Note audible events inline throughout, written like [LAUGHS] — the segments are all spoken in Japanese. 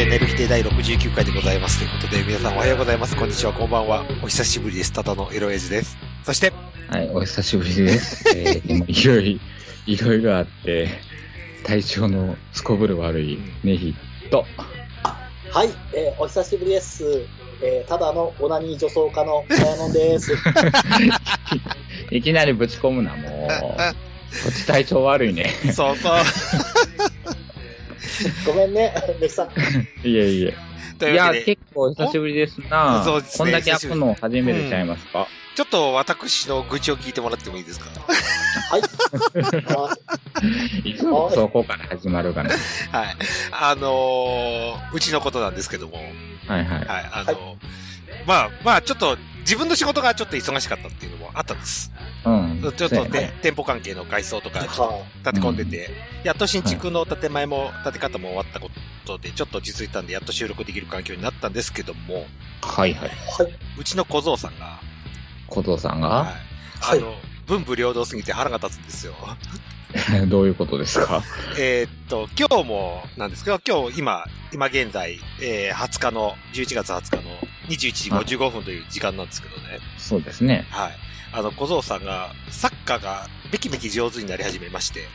で、寝る日で第69回でございます。ということで、皆さんおはようございます。こんにちは、こんばんは。お久しぶりです。タタのエロエイジです。そして、はい、お久しぶりです。[LAUGHS] えー、今いろいろ、いろいろあって、体調のすこぶる悪いネヒと、はい、えーお久しぶりです。えーただのオナニー女装家のカヤノンです。[LAUGHS] いきなりぶち込むな、もう。こっち体調悪いね。[LAUGHS] そうそう。[LAUGHS] ごめんね、レキさん。[LAUGHS] いえいえ。いや、結構久しぶりですなそうですねこんだけ開くの初めてちゃいますか、ちょっと私の愚痴を聞いてもらってもいいですか？はい。あ [LAUGHS] いつもそこから始まるかな。はい。あのー、うちのことなんですけども、はいはい。はい、あのーまあ、まあ、ちょっと、自分の仕事がちょっと忙しかったっていうのもあったんです。うん。ちょっとね店舗関係の改装とか、ちょっとは立て込んでて、やっと新築の建て前も、建て方も終わったことで、ちょっと落ち着いたんで、やっと収録できる環境になったんですけども、はいはい。うちの小僧さんが、小僧さんはいが、あの、文武両道すぎて腹が立つんですよ。[LAUGHS] どういうことですか？[LAUGHS] えーっと、今日もなんですけど、今日、今、今現在、えー、20日の、11月20日の21時55分という時間なんですけどね。そうですね。はい。あの、小僧さんが、サッカーがめきめき上手になり始めまして、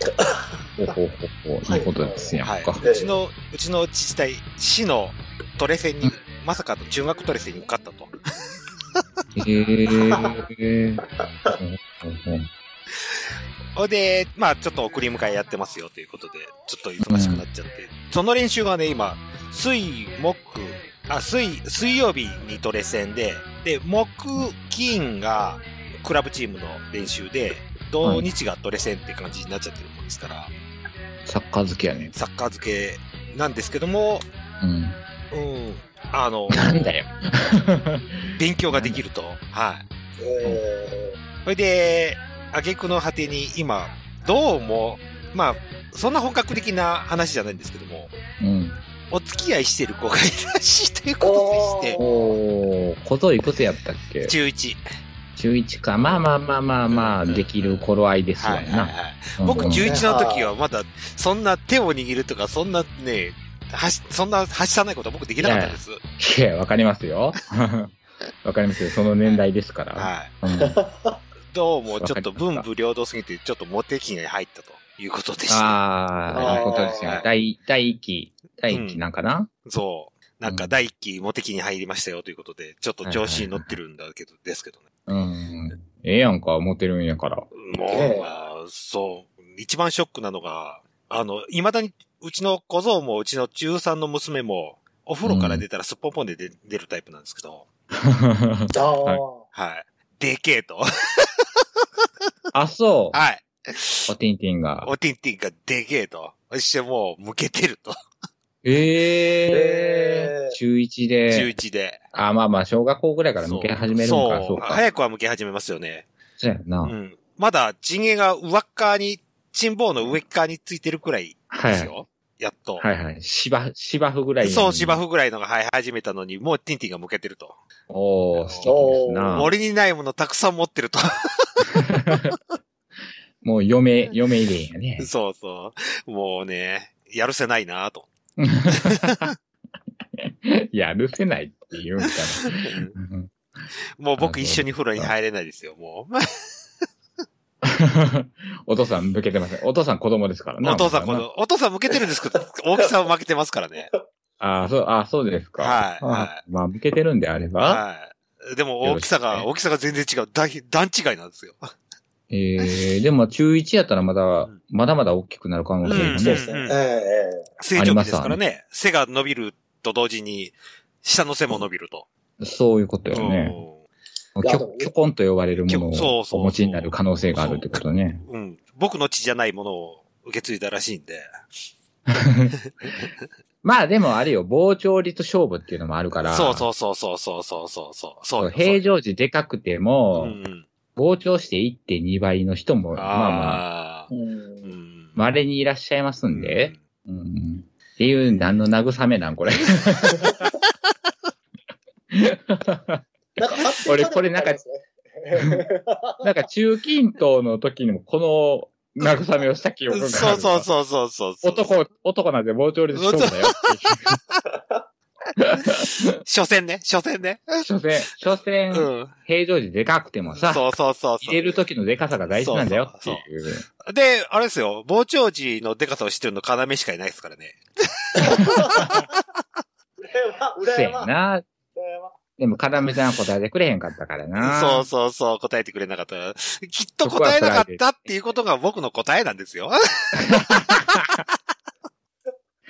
ほほほほ、いいことですやんか。はい。うちの、うちの自治体、市のトレセンに、まさかの中学トレセンに受かったと。へー。ほで、まあちょっと送り迎えやってますよということで、ちょっと忙しくなっちゃって。その練習がね、今、水、木、あ、水、水曜日にトレセンで、で、木、金がクラブチームの練習で、土日がトレセンって感じになっちゃってるもんですから、サッカー好きやね。サッカー付けなんですけども、うん。うん、あの、なんだよ。[LAUGHS] 勉強ができると。はい。えそれで、挙句の果てに今、どうも、まあ、そんな本格的な話じゃないんですけども、うん。お付き合いしてる子がいるらしいということでして、おー、小僧いくつやったっけ？中1。中1か。まあまあまあまあまあ、うんできる頃合いですわはいはいはな。い。僕うん中1の時はまだ、そんな手を握るとか、そんなね、はし、そんなはしたないことは僕できなかったです。いや、わかりますよ。[LAUGHS] わかりますよ。その年代ですから。はい。うんどうもちょっと文武両道すぎて、ちょっとモテ期に入ったということでした。ああ、いいことですよはい。第、第一期、第一期なんかな、そう。なんか第一期モテ期に入りましたよということで、ちょっと調子に乗ってるんだけど、ですけどね。うん。ええやんか、モテるんやから。もええう、まあ、そう。一番ショックなのが、あの、未だに、うちの小僧も、うちの中3の娘も、お風呂から出たらすっぽんぽんで出出るタイプなんですけど、[LAUGHS] ー、ああ、はい。でけえと。あ、そう。はい。おティンティンが。おティンティンがでけえと。そしてもう、向けてると。えええー中1中で。1で。あ、まあまあ、小学校ぐらいから向け始めるのか、そそううか。早くは向け始めますよね。そうやな。うん。まだ、チンゲが上っ側に、チンボウの上っ側についてるくらいはい。ですよ。やっと。はいはい。芝、芝生ぐらいのそう、芝生ぐらいのが生え始めたのに、もうティンティンが向けてると。おー、素敵ですな。森にないものたくさん持ってると。[LAUGHS] もう嫁、嫁入れんやね。そうそう。もうね、やるせないなと。[LAUGHS] やるせないって言うんかな。もう僕一緒に風呂に入れないですよ、もう。[LAUGHS] お父さん向けてません。お父さん子供ですからね。お父さん、こまだなの、お父さん向けてるんですけど、[LAUGHS] 大きさは負けてますからね。ああ、そう、ああ、そうですか。はいあはまあ、向けてるんであれば。はい。でも大きさが、大きさが全然違う。大段違いなんですよ。ええ [LAUGHS] でも中1やったらまだん、まだまだ大きくなる可能性うんもね。そうですね。うんええ成長期ですからね。背が伸びると同時に、下の背も伸びると。そういうことよね。うきょ、きょこんと呼ばれるものをお持ちになる可能性があるってことね。ん。うん。僕の血じゃないものを受け継いだらしいんで。まあでもあれよ、膨張率勝負っていうのもあるから。そうそうそうそうそうそうそうそう。そう平常時でかくてうも、ん。膨張して1.2倍の人も、まあまあ。稀にいらっしゃいますんで、うん。っていう、何の慰めなん、これ。[LAUGHS] 俺これなんか [LAUGHS] なんか中近東の時にもこ慰めをした記憶がある。そうそうそうそうそうそう。男、男なんて傍聴率勝負だよって [LAUGHS] 所詮ね、所詮ね。所詮、所う詮、ん。平常時でかくてもさ、そうそうそうそ入れる時のでかさが大事なんだよっていう。う。で、あれですよ、傍聴時のデカさを知ってるの要しかいないですからね。[LAUGHS] せや。な。でも、要さん答えてくれへんかったからな。そうそうそう、答えてくれなかった。きっと答えなかったっていうことが僕の答えなんですよ。[LAUGHS]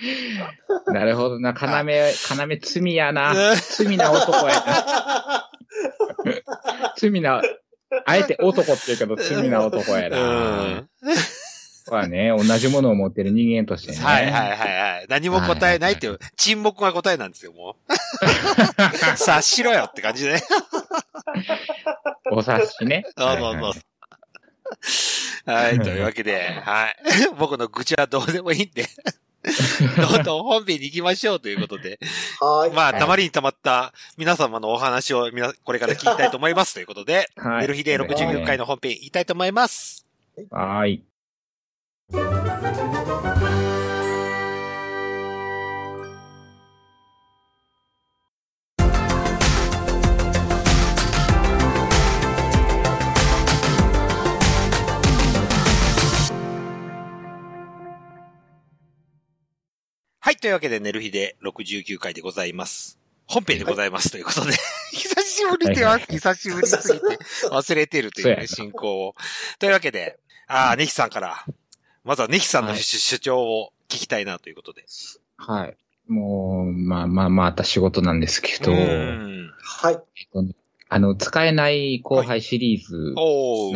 [LAUGHS] なるほどな。要、要罪やな。罪な男やな。[LAUGHS] 罪な、あえて男って言うけど罪な男やうな。ん。まあね、同じものを持ってる人間としてね。はいはいはいはい。何も答えないっていう、沈黙が答えなんですよ、もう。[LAUGHS] 察しろよって感じで。お察しね。そうそうそう。はい、というわけで、はい。僕の愚痴はどうでもいいんで、[LAUGHS] どんどん本編に行きましょうということで、はい。まあ、はいたまりにたまった皆様のお話をみな、これから聞きたいと思いますということで、はいメルヒデ69回の本編行きたいと思います。はい。はい、というわけで、ネルヒデ69回でございます。本編でございますということで、[LAUGHS] 久しぶりでは、久しぶりすぎて忘れてるというね、進行を。というわけで、ああ、ネヒさんから、まずはネヒさんのはい。主主張を聞きたいなということで。はい。もう、まあまあまた仕事なんですけど、はい。あの、使えない後輩シリーズ、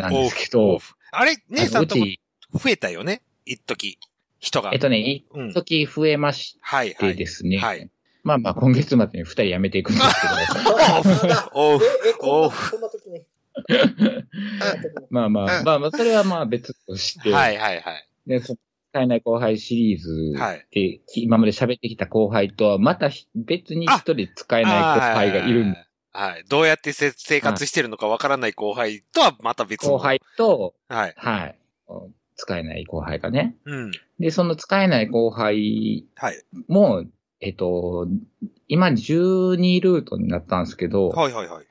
なんですけど。おーあれ、姉さんとこあのうち、増えたよね？一時人が。えっとね、一うん。時増えましはい、はてい。ですね、はいまあまあ今月末に二人辞めていくんですけど、[LAUGHS] おうえ、え、こんおうな、こんな時に。まあまあ、まあまあ、それはまあ別として、はい、はい、はい。で、その使えない後輩シリーズはいで、今まで喋ってきた後輩とは、またひ別に一人使えない後輩がいるんではい。はい。どうやってせ生活してるのかわからない後輩とはまた別の。後。輩と、はい。はい、使えない後輩がね。うん。で、その使えない後輩はい。も、えっと、今12ルートになったんですけど、はい、はい、[CLEARS THROAT] はい。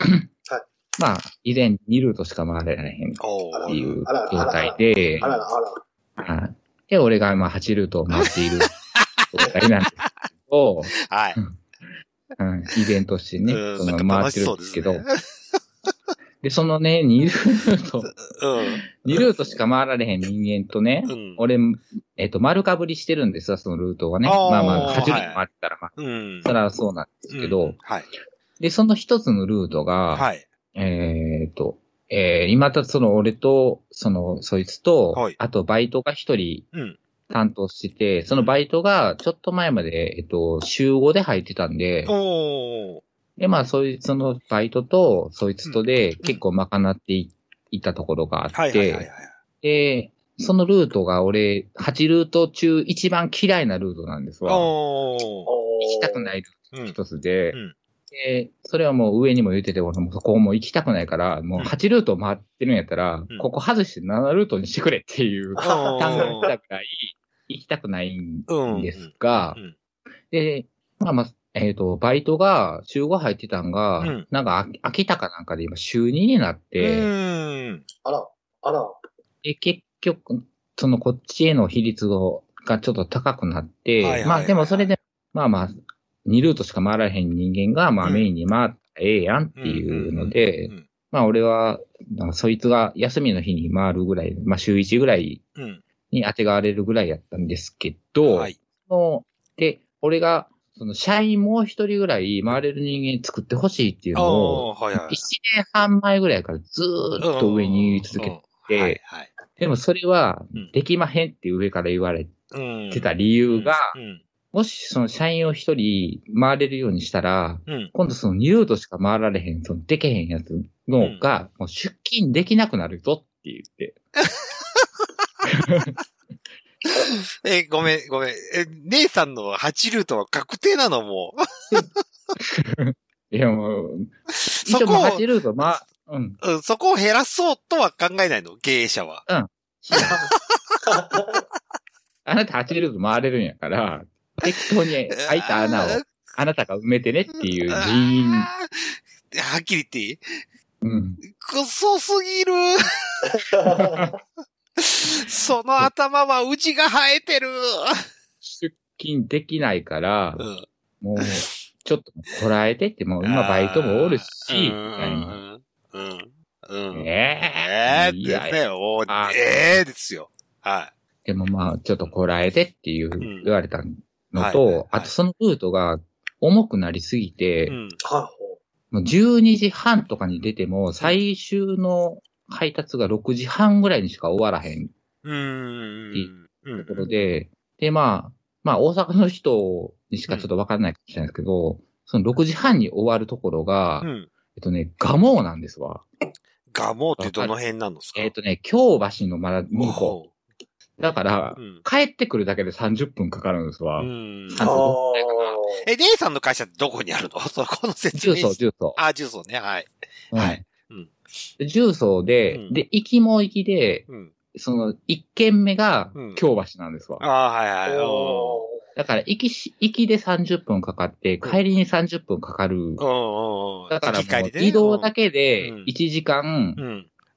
まあ、以前2ルートしか回れないへんっていうあらら状態であ、らら、あら。はいで、俺が今8ルートを回っている状態なんですけど、はい。うん、イベントしてね、うんその回っるんしてそうですですけど、ね。で、そのね、2ルート、うん。2ルートしか回られへん人間とね、うん。俺、えっと、丸かぶりしてるんですよ、そのルートがね。まあまあ、8ルートはい回ったら、まあ、うん。それはそうなんですけど、うんはい。で、その一つのルートが、はい。えっと、えー、今とその俺と、その、そいつと、はいあとバイトが一人うん。担当してて、そのバイトがちょっと前まで、えっと、週5で入ってたんで、おー。で、まあ、そいつのバイトと、そいつとで結構賄っていたところがあって。で、そのルートが俺、8ルート中一番嫌いなルートなんですわ。行きたくないルートうん。一つで、うん。で、それはもう上にも言ってて、俺もそこも行きたくないから、もう8ルート回ってるんやったら、うん。ここ外して7ルートにしてくれっていう [LAUGHS] 考えたくらい行きたくないんうんですが、うん。で、まあまあ、えっ、と、バイトが週5入ってたんが、うんなんか秋秋田かなんかで今週2になっうて、ーん。あら、あら。で、結局、そのこっちへの比率がちょっと高くなって、はいはいはいまあでもそれで、まあまあ、2ルートしか回らへん人間が、まあうんメインに回ったらええやんっていうので、うん。まあ俺は、なんかそいつが休みの日に回るぐらい、まあ週1ぐらいうん。に当てがわれるぐらいやったんですけど、はい。そので、俺が、その社員もう一人ぐらい回れる人間作ってほしいっていうのを、おー、はいはい。一年半前ぐらいからずーっと上に言い続けて、てはい、はい。でもそれはうんできまへんって上から言われうん。てた理由が、うん。もしその社員を一人回れるようにしたら、うん。今度その2ルートしか回られへん、そのでけへんやつのが、もう出勤できなくなるぞって言って。[LAUGHS] [LAUGHS] え、ごめん、ごめん。え、姉さんの8ルートは確定なの？もう。[LAUGHS] いやもう、そこを一応もう8ルート、まあ、うん。うん、そこを減らそうとは考えないの、経営者は。[LAUGHS] あなた8ルート回れるんやから、適当に開いた穴をあなたが埋めてねっていう人員。はっきり言っていい？うん。くそすぎる。その頭はうちが生えてる。出勤できないからう、ん。もう、ちょっとこらえてって、もう今バイトもおるし、みうんたいな。うん。うん。えええいやですね。おあええですよ。はでもまあ、ちょっとこらえてっていうん言われたのはいはいはいと、あとそのルートが重くなりすぎい。てう、ん。はもう12時半とかに出ても、最終の配達が6時半ぐらいにしか終わらへんうーん。うんところで、で、まあ、まあ大阪の人にしかちょっとわからないかもしれないですけど、その6時半に終わるところが、うん。えっとね、ガモーなんですわ。ガモってどの辺なんですか？えっとね、京橋のまだ向こおうう。だからう、ん。帰ってくるだけで30分かかるんですわ。うんえ、レイさんの会社ってどこにあるの？[LAUGHS] そこの説重曹、重曹。あ、重曹ね。はい。うんはい重曹で、うんで、行きも行きで、うん。その、1軒目がうん京橋なんですわ。ああ、はいはい。おだから、行きし、行きで30分かかって、帰りに30分かかる。だから移動だけでうん1時間。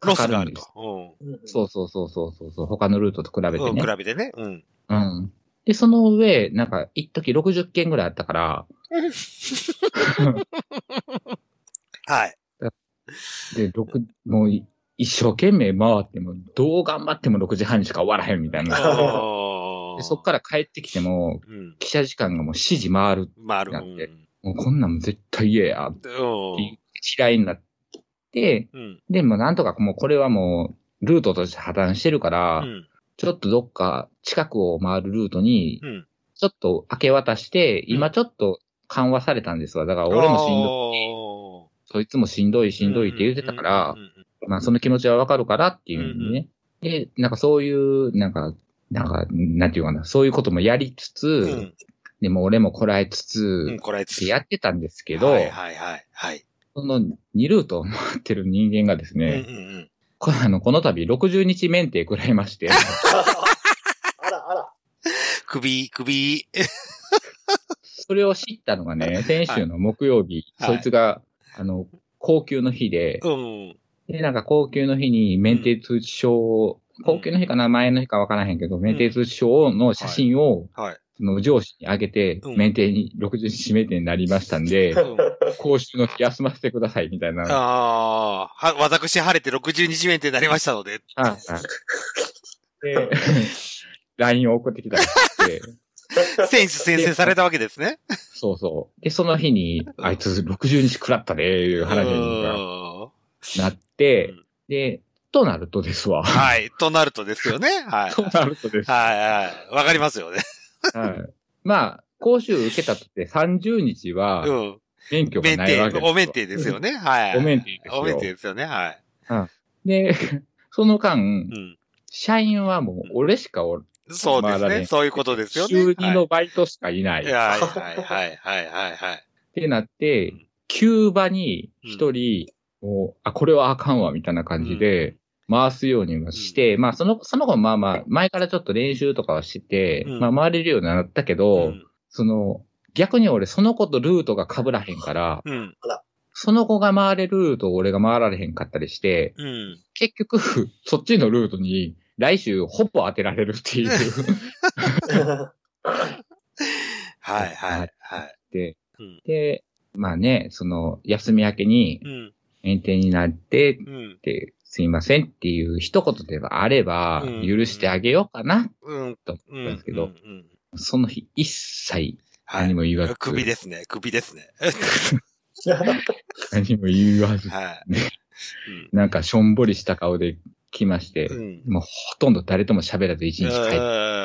ロスがあると。うん。そうそうそうそうそうそう、他のルートと比べてうん、ね比。べてね。うん。うん。で、その上、なんか、一時60件ぐらいあったから、[LAUGHS] はい。[LAUGHS] で、六もうい一生懸命回っても、どう頑張っても6時半にしか終わらへんみたいな。[LAUGHS] でそっから帰ってきても、うん。記者時間がもう7時回る。まあ、ある。なってもうこんなんも絶対嫌や、って嫌いになって、うん。でもなんとかもうこれはもう、ルートとして破綻してるから、うん。ちょっとどっか近くを回るルートにう、ん。ちょっと明け渡して、うん今ちょっと緩和されたんですわ。だから俺もしんどい、どそいつもしんどいしんどいって言ってたから、まあその気持ちはわかるからっていうのにね。で、なんかそういう、なんか、なんか、なんていうかな、そういうこともやりつつ、うん。うん。でも俺もこらえつつ、うん、これってやってたんですけど、はいはいはい。はい。その2ルートを回ってる人間がですうんうんね、うん。こあのこの度60日免停食らいまして、[LAUGHS] あらあら。首、首。それを知ったのがね、先週の木曜日、はいそいつが、あの、高級の日で、うん。で、なんか高級の日に免停通知書を、高級の日かな前の日かわからへんけど、免停通知書の写真を、はい。その上司に上げて、うん免停に、60日免停になりましたんで、うん講習の日休ませてください、みたいな。ああ、は、私晴れて60日目ってなりましたので。はいはいで、[LAUGHS] LINE を送ってきたりして、[LAUGHS] 選手宣誓されたわけですね。そうそう。で、その日に、あいつ60日食らったで、いう話がうんなってうん、で、となるとですわ。はい。となるとですよね。はい。となるとです。はいはい。わかりますよね。はい。まあ、講習受けたとって30日はうん。免許がないわけです、よ。お免停ですよね。はい。お免停ですよお免停ですよね。はい。で、その間、うん。社員はもう俺しかおる。そうですね。まあだねそういうことですよね。週2のバイトしかいない。はい。はいはいはいはいはいはい。ってなってうん、急場に一人、もうあ、これはあかんわ、みたいな感じで、回すようにはして、まあ、その、その子まあまあ、前からちょっと練習とかはして、うんまあ、回れるようになったけど、うんその、逆に俺、その子とルートが被らへんから、うん。その子が回れるルートを俺が回られへんかったりして、うん。結局、そっちのルートに、来週ほぼ当てられるっていう。[LAUGHS] はいはいはい。で、うん。で、まあね、その、休み明けにうん。免停になって、うん。って、すいませんっていう一言であれば、うん許してあげようかな、うん。と思ったうんんですけど、うんうんその日一切はい何も言わず、首ですね。首ですね。[LAUGHS] 何も言わず、はい。ねなんかしょんぼりした顔で来まして、うん。もうほとんど誰とも喋らず一日帰って、うん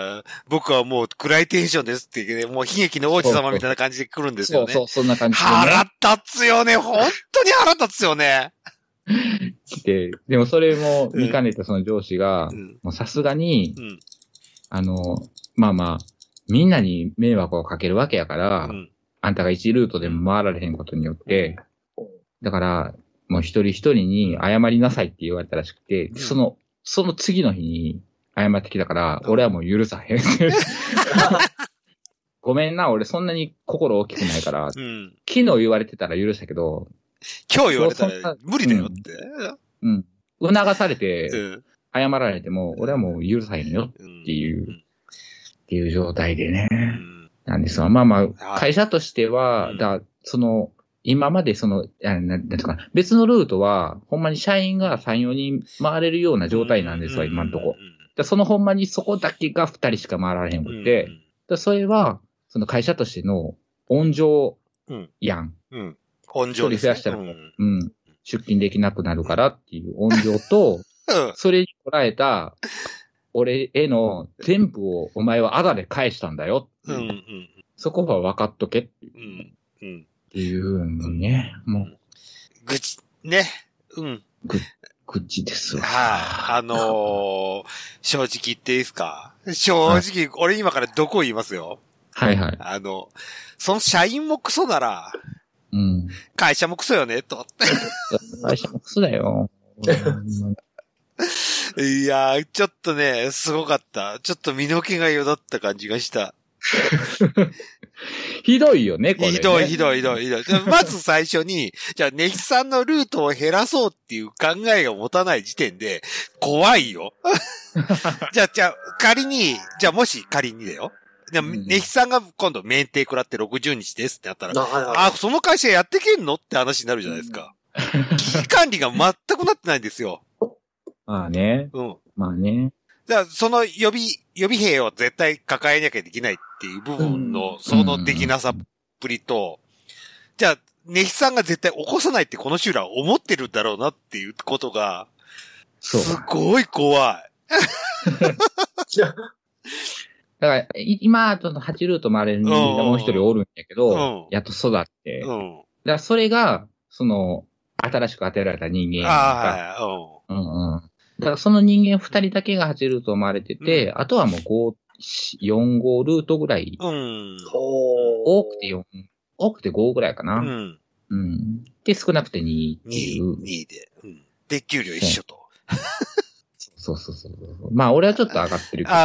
僕はもう暗いテンションですって言ってね、もう悲劇の王子様みたいな感じで来るんですよね。そうそう、そんな感じで、ね。腹立つよね。本当に腹立つよね。来て、でもそれも見かねたその上司が、うん。もうさすがに、うん。あの、まあまあ、みんなに迷惑をかけるわけやから、うん。あんたが1ルートでも回られへんことによって、だから、もう一人一人に謝りなさいって言われたらしくて、んその、その次の日に謝ってきたから、俺はもう許さへん。[LAUGHS] ごめんな、俺そんなに心大きくないから、うん。昨日言われてたら許したけど、今日言われたら無理だよって。うん。促されて、うん。謝られても、俺はもう許さへんようんっていうっていう状態でね。うん。なんですが、まあまはいあ、会社としては、うんだその、今までその、あなんていうかな、別のルートは、ほんまに社員が3、4人回れるような状態なんですわ、今んとこ。だそのほんまにそこだけが2人しか回られへんうん。くって、だそれは、その会社としての温情うんやん。うん。うん。温情ですね。一人増やしたらうん。うん。出勤できなくなるからっていう温情と、それに捉えた、俺への全部をお前はあだで返したんだようん。いうう、ん。そこは分かっとけっうん。うん。ていうのね、もう、愚痴、ね。うん。口ですわ。はい、あのー、[LAUGHS] 正直言っていいですか？正直、俺今からどこ言いますよ？はいはい。あの、その社員もクソなら、うん。会社もクソよね、と。会社もクソだよ。いやー、ちょっとね、すごかった。ちょっと身の毛がよだった感じがした。[LAUGHS] [LAUGHS] ひどいよね、これ、ね。ひどい、ひどい、ひどい、ひどい。でまず最初に、じゃあ、ネヒさんのルートを減らそうっていう考えが持たない時点で、怖いよ。[LAUGHS] じゃあ、じゃあ、仮に、じゃあもし仮にだよ。でも、うんネヒさんが今度免停食らって60日ですってなったら、あ、その会社やってけんのって話になるじゃないですか。[LAUGHS] 危機管理が全くなってないんですよ。まあね。うん。まあね。だから、その予備、予備兵を絶対抱えなきゃできないっていう部分うの、そのできなさっぷりと、じゃあ、ネヒさんが絶対起こさないってこの集団思ってるんだろうなっていうことが。すごい怖い。だから、い今、その8ルート回れる人間がもう一人おるんやけど、うんやっと育って。だかうん。らそれが、その、新しく当てられた人間が、ああ、はうんうん。だからその人間二人だけが8ルートを回れてて、あとはもう5、4、5ルートぐらい。い。うん。ほ多くて4、多くて5ぐらいかな。うん。うん。で、少なくて2ってい2う。、2で。うん。で、給料一緒と。そうそうそうそう。まあ、俺はちょっと上がってるけど。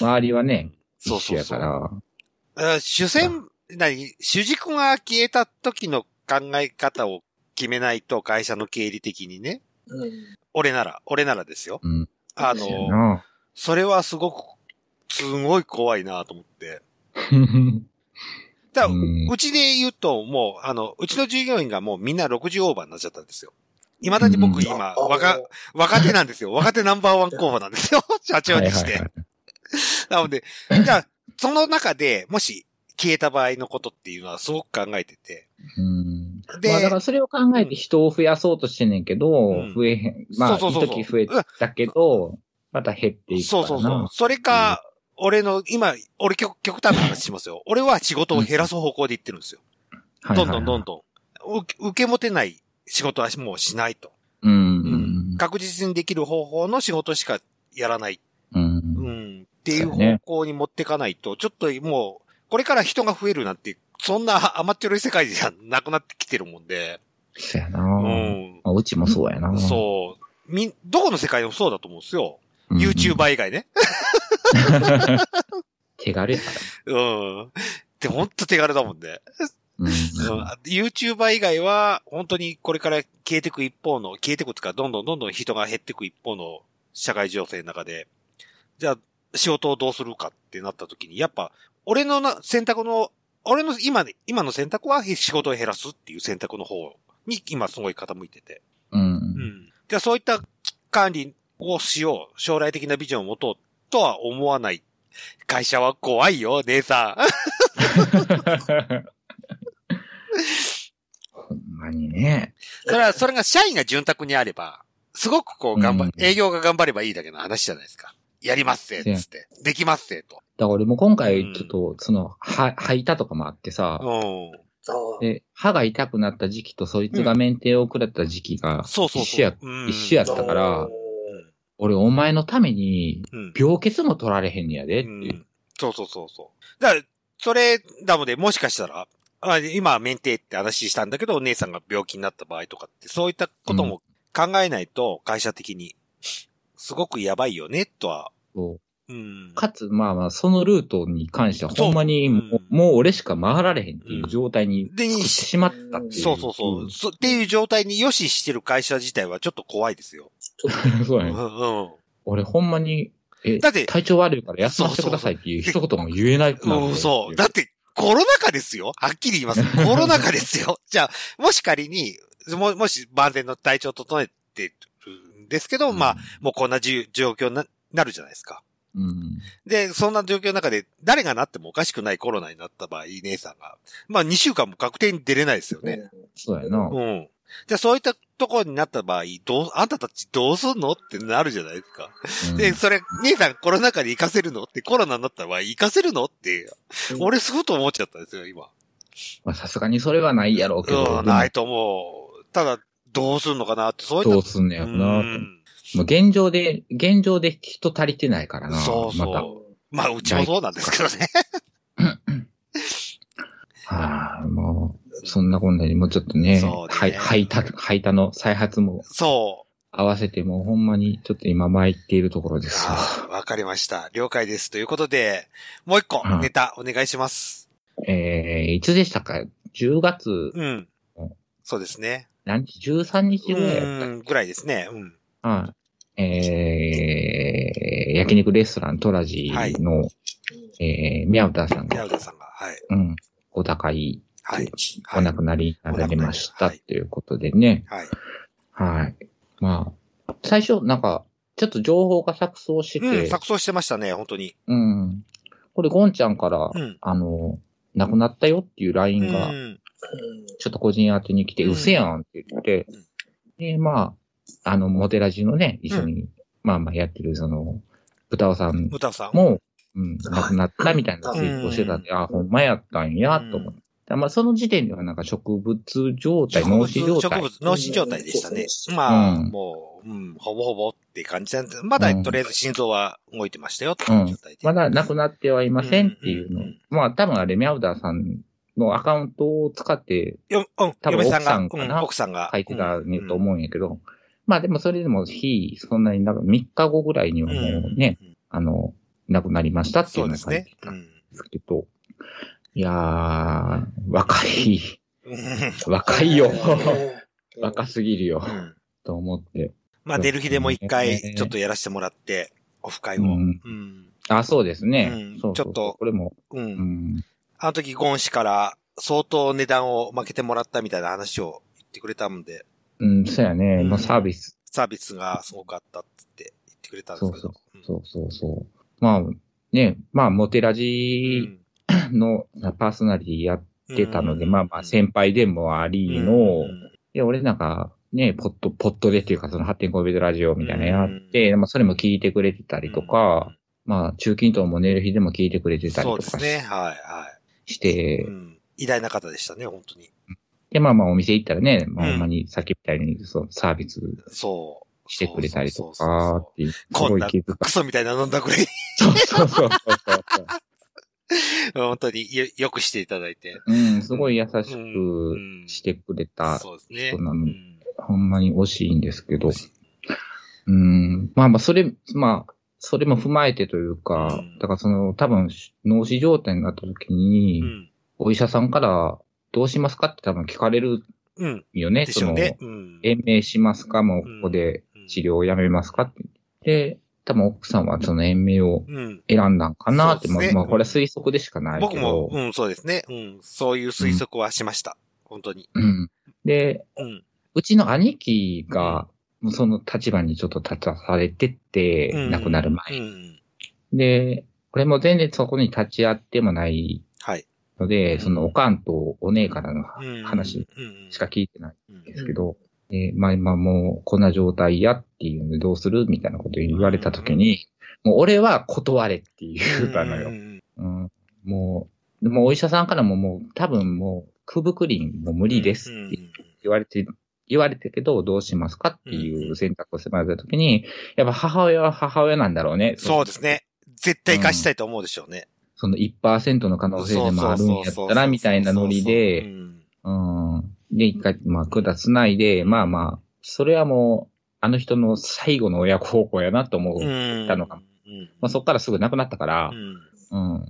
周りはね、そうそうそう。一緒やから。あ主戦、何？主軸が消えた時の考え方を決めないと会社の経理的にね。う。うん。俺なら、俺ならですよ。うん。あの、な。それはすごく、すごい怖いなと思って。[LAUGHS] だうんうちで言うと、もう、あの、うちの従業員がもうみんな60オーバーになっちゃったんですよ。未だに僕うん今、若、若手なんですよ。若手ナンバーワン候補なんですよ。[LAUGHS] 社長にして。はいはいはいなので、じゃあ、その中で、もし消えた場合のことっていうのはすごく考えてて。うん。でまあだからそれを考えて人を増やそうとしてんねんけど、うん増えへん。まあ、そうそうそうそう一時増えたけど、また減っていくからな。そうそうそう。それか、俺の、今、俺極極端な話しますよ。俺は仕事を減らす方向で言ってるんですよ。はいはいはいどんどんどんどん。受け受け持てない仕事はもうしないと。うん。ううんん。確実にできる方法の仕事しかやらない。うん。うん。っていう方向に持ってかないと、ちょっともう、これから人が増えるなんて、そんな甘っちょろい世界じゃなくなってきてるもんで。そうやな。うん。まあうちもそうやな。そう。み、どこの世界でもそうだと思うんですよ。うん。YouTuber 以外ね。[LAUGHS] 手軽やから。うん。で、ほんと手軽だもんね。うん。うん、YouTuber 以外は、本当にこれから消えていく一方の、消えていくっていうか、どんどんどんどん人が減っていく一方の社会情勢の中で、じゃあ、仕事をどうするかってなった時に、やっぱ、俺のな選択の、俺の今で、今の選択は仕事を減らすっていう選択の方に今すごい傾いてて。う。うんん。じゃあそういった管理をしよう、将来的なビジョンを持とうとは思わない。会社は怖いよ、姉さほんまにね。ん。それは、それが社員が潤沢にあれば、すごくこう頑張、うん営業が頑張ればいいだけの話じゃないですか。やりますせ、つって。できますせ、と。だから俺も今うん回、ちょっと、その、は、吐いたとかもあってさ、うん。あで、歯が痛くなった時期とそいつが免停を食らった時期が、そうそう。一緒やうん一緒やったから俺お前のために、うん。病欠も取られへんねやでっていう。うん。そうそうそうそう。だから、それ、なので、もしかしたら、あ今、免停って話したんだけど、お姉さんが病気になった場合とかって、そういったことも考えないと、会社的に。すごくやばいよね、とは。そううん。かつ、まあまあ、そのルートに関しては、そうほんまにもう、うんもう俺しか回られへんっていう状態にで、しまったっていう。そうそうそう。そっていう状態によししてる会社自体はちょっと怖いですよ。[LAUGHS] うん。そうやね。うんうん。俺ほんまに、え、だって体調悪いから休ませてくださいっていう一言も言えないくなるうん、そう。だって、コロナ禍ですよ。はっきり言います。[LAUGHS] コロナ禍ですよ。じゃあ、もし仮に、も、もし万全の体調を整えてるんですけど、まあ、もうこんな状況にななるじゃないですか。うん。で、そんな状況の中で、誰がなってもおかしくないコロナになった場合、姉さんが。まあ、2週間も確定に出れないですよね。そうやな。うん。じゃあ、そういったところになった場合、どう、あんたたちどうすんのってなるじゃないですか。うんで、それ、姉さんコロナ禍で活かせるのって、コロナになった場合、活かせるのって、俺すごく思っちゃったんですよ、今。まあさすがにそれはないやろうけど、うん、ないと思う。ただ、どうすんのかなって、そういった。どうすんねやろな。うんもう現状で、現状で人足りてないからな。そうそうまた。まあ、うちもそうなんですけどね。は [LAUGHS] あ、もう、そんなこんなにもうちょっとね、そうねはい、排他、排他の再発もそう。合わせてもうほんまにちょっと今参っているところですわ。かりました。了解です。ということで、もう一個はいネタお願いします。えー、いつでしたか ?10 月、うんうん。そうですね。何日 ?13 日ぐらいぐらいですね。うん。はい。えー、焼肉レストラントラジの、えー、宮田さんが、宮田さんが。はい。うん、お高い、はい。お亡くなりになられましたはいということでね。はい。はい。まあ、最初、なんか、ちょっと情報が錯綜してうん、て、錯綜してましたね、本当に。うん。これ、ゴンちゃんから、うん。あの、亡くなったよっていう LINE が、うん。ちょっと個人宛てに来て、うせやんって言ってうん、で、まあ、あの、モテラジのね、一緒に、まあまあやってる、その、豚尾さん歌さん。も、うん、亡くなったみたいなツイートをしてたんで、あ、ほんまやったんや、と思って。まあ、その時点ではなんか植物状態、脳死状態。植物、脳死状態でしたねう。んまあ、うんもう、うん、ほぼほぼって感じなんです。まだ、うんとりあえず心臓は動いてましたよいう状態で。まだ亡くなってはいませんっていうのうんうんうん。まあ、多分あれ、ミャウダーさんのアカウントを使ってよ、うん、多分嫁さんが、奥さんかなうん奥さんが。書いてたと思うんやけど、まあでもそれでも日、そんなになんか3日後ぐらいにはもうね、うんあの、亡くなりましたっていそううのをですね。うん書いてたんですけど、いやー、若い、う [LAUGHS] ん若いよ。うん若すぎるよう、んと思って。まあ、出る日でも一ね回、ちょっとやらせてもらって、オフ会を。ううんん。あ、そうですね。ちょっとこれも、う。うんん。あの時、ゴン氏から、相当値段を負けてもらったみたいな話を言ってくれたもんで、うん、そうやね。うんまあサービス。サービスがすごくあったって言ってくれたんですけど。そうそうそう。まあ、ね、まあ、モテラうジんのパーソナリティやってたので、うんまあまあ、先輩でもありの、うんで、俺なんか、ね、ポット、ポットでっていうか、その8.5ベッドラジオみたいなのやって、まあ、それも聞いてくれてたりとか、、まあ、中近東も寝る日でも聞いてくれてたりそうとかですね。はい、はしい。て、うん偉大な方でしたね、本当に。で、まあまあ、お店行ったらね、まあ、うんほんまにさっきみたいに、そう、サービスそう。してくれたりとか、っていう、すこんなごい気遣い。クソみたいな飲んだくれ。そうそうそうそうそう。[LAUGHS] 本当によよくしていただいて。うん、すごい優しうんくしてくれた、そうですね。人なのうんほんまに惜しいんですけど、うん、まあまあ、それ、まあ、それも踏まえてというかうん、だからその、多分、脳死状態になった時に、うん。お医者さんから、どうしますかって多分聞かれるうん。よね。うね。そのうん。延命しますか？もうここで治療をやめますか？って。で、多分奥さんはその延命をうん。選んだんかなって、そうですねまあ、まあこれは推測でしかないけ僕もど、、うん、そうですね。うん。そういう推測はしました。本当に。うん。で、うん。うちの兄貴が、その立場にちょっと立たされてって、うん亡くなるう前。ん。で、これも全然そこに立ち会ってもないはい。ので、うん。そのおかんとお姉からのうん。話うんしか聞いてないうんんですけど、でまあ今もうこんな状態やっていうのでどうするみたいなこと言われたときに、もう俺は断れって言うたのよ。うんうん、もう、でもお医者さんからももう多分もう、クブクリンも無理ですって言われて、言われてけど、どうしますかっていう選択を迫られたときに、やっぱ母親は母親なんだろうね。そうですね。絶対貸したいと思うでしょうね。その1%の可能性でもあるんやったら、みたいなノリうで、んうん。で、一回、まあ、管つないで、まあまあ、それはもあの人の最後の親孝行やなと思う。うん。たのかうん。まあ、そっからすぐ亡くなったからう、ん。うん。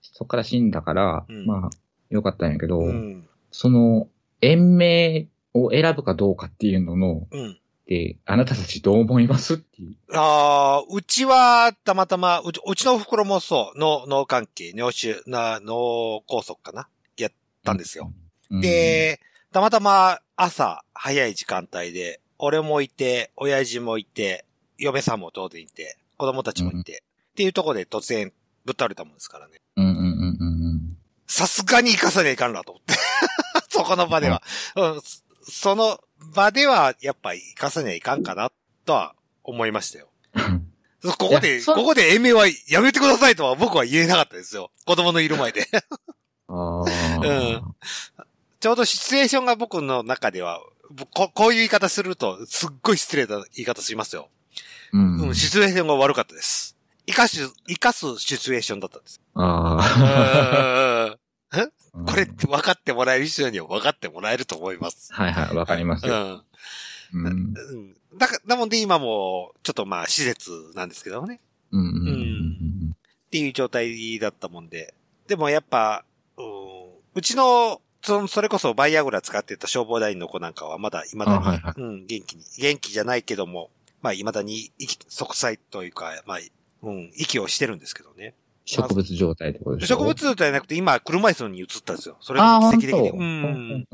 そっから死んだから、うんまあ、よかったんやけど、うん。その、延命を選ぶかどうかっていうのの、うん。で、あなたたちどう思います？っていう。ああ、うちは、たまたま、うちうちのお袋もそう、脳、脳関係、尿腫、な、脳梗塞かな？やったんですよ。うん、で、たまたま朝早い時間帯で、俺もいて、親父もいて、嫁さんも当然いて、子供たちもいて、っていうところで突然ぶっ倒れたもんですからね。うんうんうんうんうん。さすがに行かさにはいかんなと思って。[LAUGHS] そこの場では。うん、そその場では、やっぱ行かさにはいかんかな、とは思いましたよ。[LAUGHS] ここいで、ここで延命はやめてくださいとは僕は言えなかったですよ。子供のいる前で。[LAUGHS] うんちょうどシチュエーションが僕の中では、ここういう言い方すると、すっごい失礼な言い方しますよ。うん。うん、シチュエーションが悪かったです。生かし、生かすシチュエーションだったんです。ああ。うんこれって分かってもらえる人には分かってもらえると思います。はいはい、わかりますよ。うん。うん。うん。だから、なので今も、ちょっとまあ、施設なんですけどね。うんっていう状態だったもんで。でもやっぱ、うん、うちの、その、それこそバイアグラ使ってた消防団員の子なんかはまだ、未だに、あはいはいうん、元気に、元気じゃないけども、まあ、未だに息、息災というか、まあ、うん、息をしてるんですけどね。植物状態ってことでしょ？植物じゃなくて今、車椅子に移ったんですよ。それが奇跡的に。うん。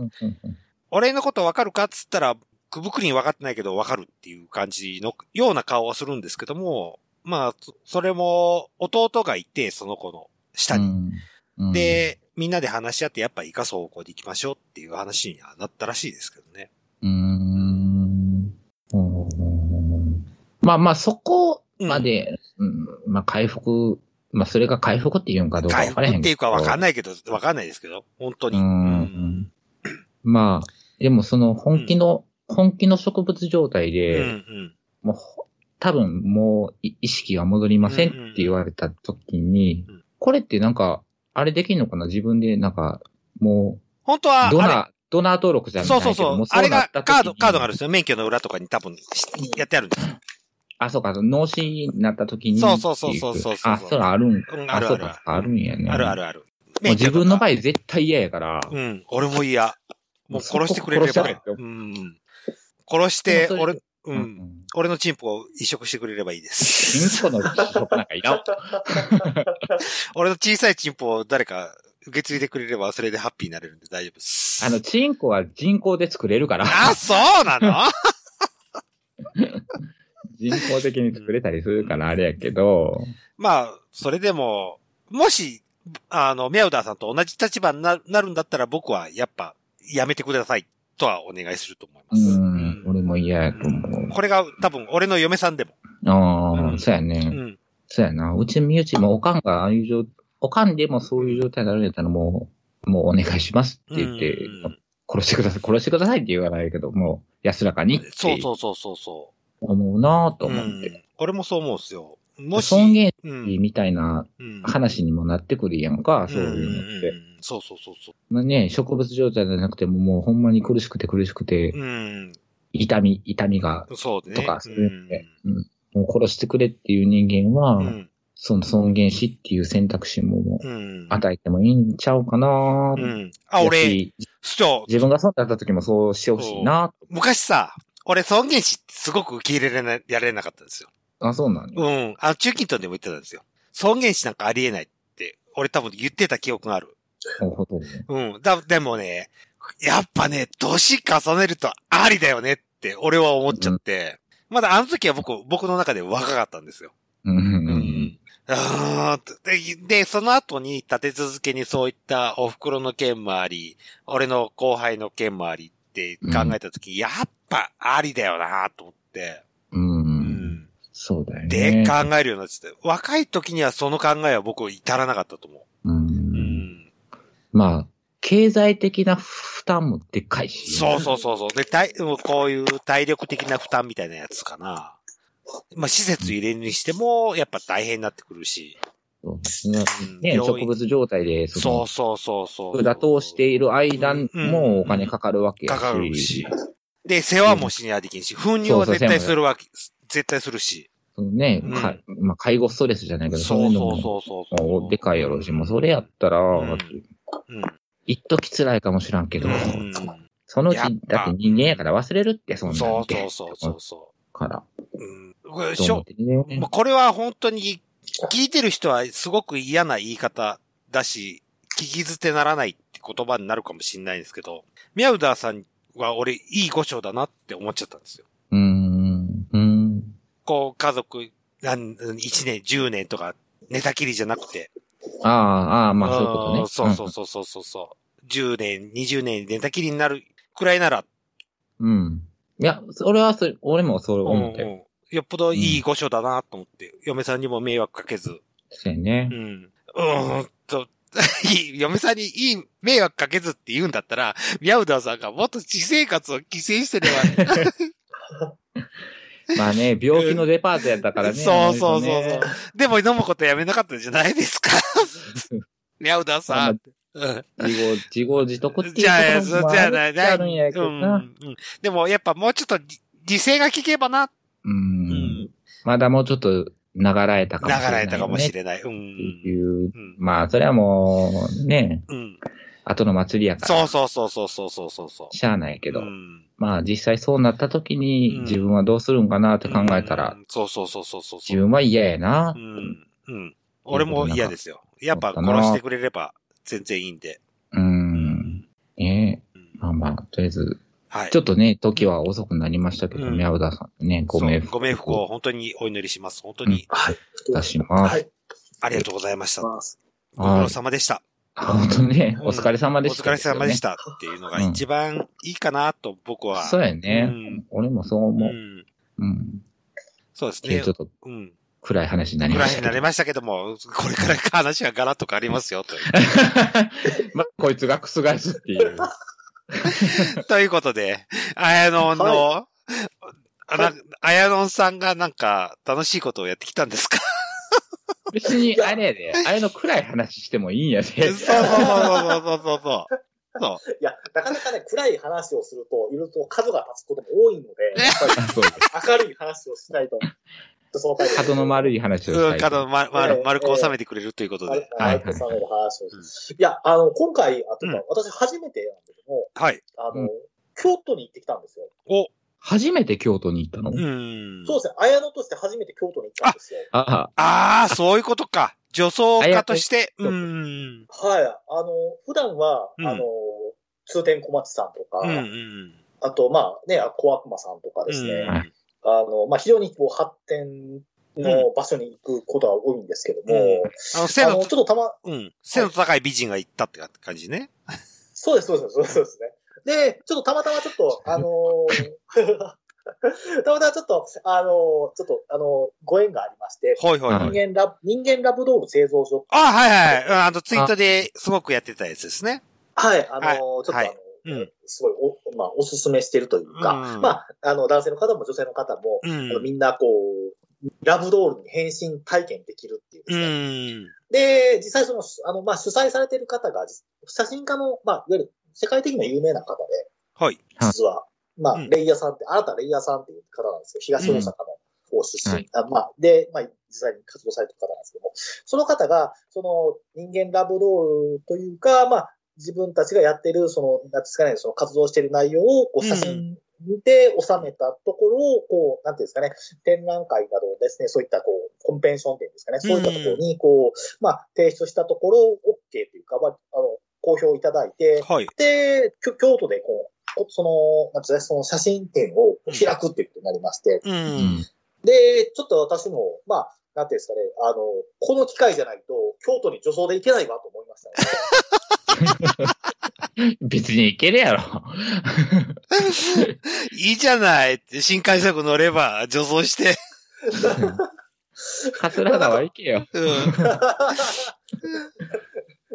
俺のことわかるかっつったら、くぶくりに分かってないけど分かるっていう感じのような顔はするんですけども、まあ、そそれも弟がいて、その子の下に。うんうん、で、みんなで話し合ってやっぱ生かす方向で行きましょうっていう話にはなったらしいですけどね。うーん。うんまあまあ、そこまで、うんまあ回復、まあそれが回復っていうんかどうか回分からへん復っていうか分かんい。ないけど、分かんないですけど、本当に。うんうんまあ、でもその本気の、本気の植物状態うんで、うん。もうほ多分もうい意識が戻りませんって言われた時にうん、これってなんか、あれできんのかな？自分でなんか、もう、本当は、ドナー、ドナー登録じゃないそうけどもそうそう。あれがカード、カードがあるんですよ。免許の裏とかに多分しやってあるんですよ。あ、そうか、脳死になった時に。そうそうそうそうそうあ、それあるん。うんあるあるそうか、あるんやね。あるあるある。もう自分の場合。合絶対嫌やから。うん。俺も嫌。もう殺してくれれば。うん。殺して、俺、う。うんん。俺のチンポを移植してくれればいいです。チンポの試食なんかいらん。[LAUGHS] 俺の小さいチンポを誰か受け継いでくれればそれでハッピーになれるんで大丈夫です。あの、チンコは人工で作れるから。あ、そうなの？人工的に作れたりするからあれやけど。まあ、それでも、もし、あの、ミャウダーさんと同じ立場にななるんだったら僕はやっぱやめてくださいとはお願いすると思います。うん。俺も嫌やと思これが多分俺の嫁さんでも。う。ああ、うんそうやね。うん。そうやな。うちの身内もおかんがああいう状、おかんでもそういう状態になるんやったらもう、もうお願いしますって言って、うん殺してください、殺してくださいって言わないけど、もう安らかにってそうそうそうそうそ思うなぁとう。思って。うん俺もそう思うんですよ。もし。尊厳うんみたいなうん話にもなってくるやんか、そういうのって。んそうそうそうそまあね、植物状態じゃなくてももうほんまに苦しくて苦しくて、う。うん。痛み、痛みが、そうね。とか、そういうので、うんもう殺してくれっていう人間は、うん。その尊厳死っていう選択肢も。与えてもいいんちゃうかなぁうん。あ、俺、やしそう、自分がそうだった時もそうしてほしいな昔さ、俺尊厳死ってすごく受け入れられなやれなかったんですよ。あ、そうなんや。うん。あの、中近東でも言ってたんですよ。尊厳死なんかありえないって、俺多分言ってた記憶がある。ほほとんどうん。だ、でもね、やっぱね、年重ねるとありだよねって、俺は思っちゃって、まだあの時は僕、僕の中で若かったんですよ。うんうんううんん。あーで、で、その後に立て続けにそういったお袋の件もあり、俺の後輩の件もありって考えた時、やっぱありだよなと思って、うん。う。うんん。そうだよね。で、考えるようになってて、若い時にはその考えは僕至らなかったと思う。う。うんん。まあ、経済的な負担もでかいし。そうそうそうそう。で、体、こういう体力的な負担みたいなやつかな。まあ、施設入れるにしても、やっぱ大変になってくるし。そうですね。うんね、植物状態で、その、そうそうそうそう。管通している間うんもお金かかるわけやし。かかるし。で、世話もしにはできんし、糞尿は絶対するわけ、絶対するし。ね、うんかまあ、介護ストレスじゃないけど、そそういうのもうそうそうそうでかいやろうし、もうそれやったら、んうん。一時辛いかもしらんけど、うんそのうちだって人間やから忘れるって、そんなんそうてそうそうそうそから。う。うん。これとしょこれは本当に、聞いてる人はすごく嫌な言い方だし、聞き捨てならないって言葉になるかもしれないんですけど、ミャウダーさんは俺いい五章だなって思っちゃったんですよ。うーん。うーん。こう、家族、なん、1年、10年とか、寝たきりじゃなくて。ああ、ああ、まあそういうことねん。そうそうそうそうそうそう。10年、20年寝たきりになるくらいなら、うん。うん。いや、それはそれ、俺もそううん思ったよ。うんよっぽどいい五章だなと思って、嫁さんにも迷惑かけず。そうやねう。ん。うーん嫁さんにいい迷惑かけずって言うんだったら、ミャウダーさんがもっと私生活を犠牲してれば、[LAUGHS] まあね、病気のデパートやったからね。そうそうそうそうでも飲むことやめなかったんじゃないですかミャウダーさん。うん自業、自業自得っていうじゃあ、そうじゃあ、ない、ない。うん。うん。でも、やっぱもうちょっと、時勢が効けばな、ううんん。まだもうちょっと流らえたかもしれない、流れたかもしれれない。う。ん。っていう。うん。まあ、それはもう、ね、うん。後の祭りやから。そうそうそうそうそうそうそう。しゃあないけど。うん。まあ、実際そうなった時にうん、自分はどうするんかなって考えたら、うん、そうそうそうそうそう。自分は嫌やなう。ん。うん。俺も嫌ですよ。やっぱ殺してくれれば全然いいんで。うん。ねえ。うんまあまあ、とりあえず、はい。ちょっとね、時は遅くなりましたけど、うん宮田さんね、ご冥福。そうご冥福を本当にお祈りします。本当にはい。出します。はい。ありがとうございました。ます。ご苦労様でした。あ本当ね、うんお疲れ様おでした、疲れ様でしたっていうのが一番いいかなと僕は。そうやね、うん俺もそうう思う。ん。うん。そうですねちょっ。とうん。暗い話になりぐましたけど。らいになりましたけども、これから話がガラッと変わりますよ、という。[LAUGHS] まあ、こいつが覆すっていう。[LAUGHS] ということで、あやのんの、あなあやのんさんがなんか楽しいことをやってきたんですか？[LAUGHS] 別に、あれやで、あれの暗い話してもいいんやそうで。そうそうそうそうそうそう。そう。いや、なかなかね、暗い話をすると、いろいろと数が立つことも多いので、やっぱり [LAUGHS] 明るい話をしないと、その角の丸い話をしたうん、い。角ま、まる、丸く収めてくれるということで。マイクさんの話をいや、あの、今回、あとうんか、私初めてなんだけども、はい。あの、うん京都に行ってきたんですよ。お、初めて京都に行ったの、うん。そうですね、綾野として初めて京都に行ったんですよ。あああ、そういうことか。女装家として。うん。はい。あの、普段は、うんあの、通天小町さんとか、うん。うん。あと、まあね、小悪魔さんとかですね、あの、まあ非常にこう発展の場所に行くことが多いんですけども、うんあの、背のちょっ、とたま、うん。背の高い美人が行ったって感じね。そうです、そうです、そうですそうですね。で、ちょっとたまたまちょっと、あのー [LAUGHS] たまたまちょっと、あのーちょっと、あのーご縁がありまして、ほいほいほい。人間ラブ、人間ラブドール製造所。あ、はいはい。うんあの、ツイートですごくやってたやつですね。はい、あのーはいちょっとあのはいうんすごいお、まあ、おすすめしてるというか、うんまあ、あの、男性の方も女性の方も、うん。みんなこう、ラブドールに変身体験できるっていうで。で、実際その、あの、まあ、主催されてる方が、写真家の、まあ、いわゆる世界的にも有名な方で、はい。実は、まあ、うんレイヤーさんって、新たレイヤーさんっていう方なんですけど、東大阪の方出身、はいあまあ、で、まあ、実際に活動されてる方なんですけども、その方が、その人間ラブドールというか、まあ、自分たちがやってる、その、なんですかね、その活動している内容を、こう、写真で収めたところを、こう、なんていうんですかね、展覧会などですね、そういった、こう、コンペンション展ですかね、そういったところに、こう、まあ、提出したところ、OK というか、まあ、あの、公表いただいて、はい。で、京都でこう、その、なんていうんですかその写真展を開くっていうことになりまして、う。うんん。で、ちょっと私も、まあ、なんていうんですかね、あの、この機会じゃないと、京都に女装で行けないわと思いましたね。[LAUGHS] [LAUGHS] 別に行けるやろ。いいじゃないって、新快速乗れば、女装して。桂川行けよ。うん。[LAUGHS]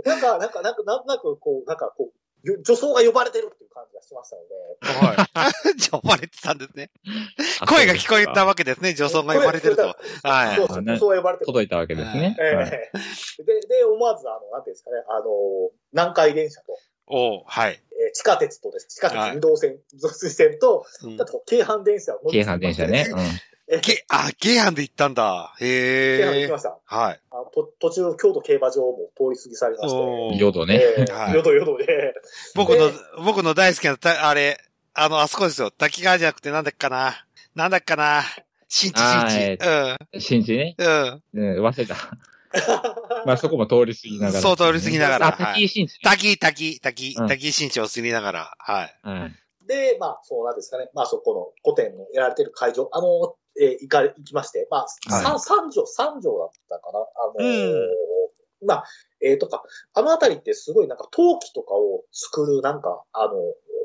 なんか、なんか、なんか、なんとなく、こう、なんか、こう、よ女装が呼ばれてるっていう感じがしましたので、はい。[LAUGHS] 呼ばれてたんですね。声が聞こえたわけですね。女装が呼ばれてると。はいそう。そう、女装が呼ばれてる。届いたわけですね。ええはいで、で、思わず、あの、なんていうんですかね、あの、南海電車と、おうはい。えー地下鉄とです。地下はい鉄、移動線、増水線と、うんあと、京阪電車を京阪電車ね。うん。えゲ、あ、ゲーハンで行ったんだ。京阪へえ行きま。した。はい。あと途中、京都競馬場も通り過ぎされまして。おー淀ね。えーはいよどよどで。僕のえ、僕の大好きなた、あれ、あの、あそこですよ。滝川じゃなくてなんだっけかな。なんだっけかな。新地、あ新ー地。新地ね。うん。うん。うん、忘れた。[LAUGHS] まあそこも通り過ぎながら。そう通り過ぎながらあ、滝井新地。滝、滝、滝、うん滝新地を過ぎながら。はい。はい。で、まあ、そうなんですかね。まあ、そこの古典のやられてる会場、あの、えー行かれ、行きまして、まあ、はい三三条、三条だったかな。あのーうんまあ、えーとか、あのあたりってすごいなんか陶器とかを作るなんか、あの、